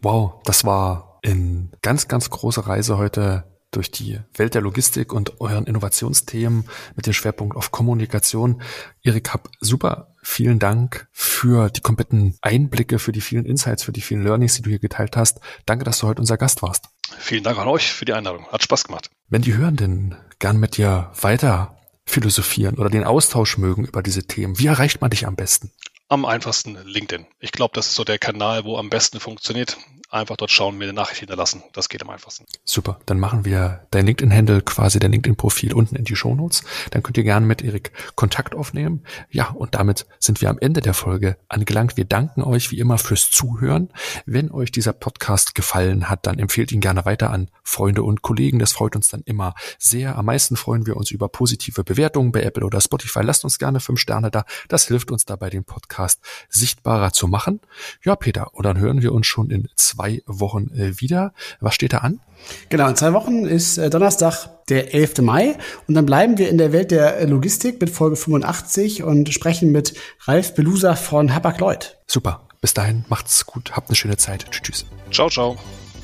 Wow, das war in ganz, ganz große Reise heute durch die Welt der Logistik und euren Innovationsthemen mit dem Schwerpunkt auf Kommunikation. Erik, hab super vielen Dank für die kompletten Einblicke, für die vielen Insights, für die vielen Learnings, die du hier geteilt hast. Danke, dass du heute unser Gast warst. Vielen Dank an euch für die Einladung. Hat Spaß gemacht. Wenn die Hörenden gern mit dir weiter philosophieren oder den Austausch mögen über diese Themen, wie erreicht man dich am besten? Am einfachsten LinkedIn. Ich glaube, das ist so der Kanal, wo am besten funktioniert. Einfach dort schauen, mir eine Nachricht hinterlassen. Das geht am einfachsten. Super. Dann machen wir dein LinkedIn-Handle, quasi dein LinkedIn-Profil unten in die Shownotes. Dann könnt ihr gerne mit Erik Kontakt aufnehmen. Ja, und damit sind wir am Ende der Folge angelangt. Wir danken euch wie immer fürs Zuhören. Wenn euch dieser Podcast gefallen hat, dann empfehlt ihn gerne weiter an Freunde und Kollegen. Das freut uns dann immer sehr. Am meisten freuen wir uns über positive Bewertungen bei Apple oder Spotify. Lasst uns gerne fünf Sterne da. Das hilft uns dabei, den Podcast sichtbarer zu machen. Ja, Peter, und dann hören wir uns schon in zwei zwei Wochen äh, wieder. Was steht da an? Genau, in zwei Wochen ist äh, Donnerstag, der 11. Mai. Und dann bleiben wir in der Welt der äh, Logistik mit Folge 85 und sprechen mit Ralf Belusa von Hapag Lloyd. Super. Bis dahin, macht's gut, habt eine schöne Zeit. Tschüss. Ciao, ciao.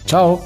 Ciao.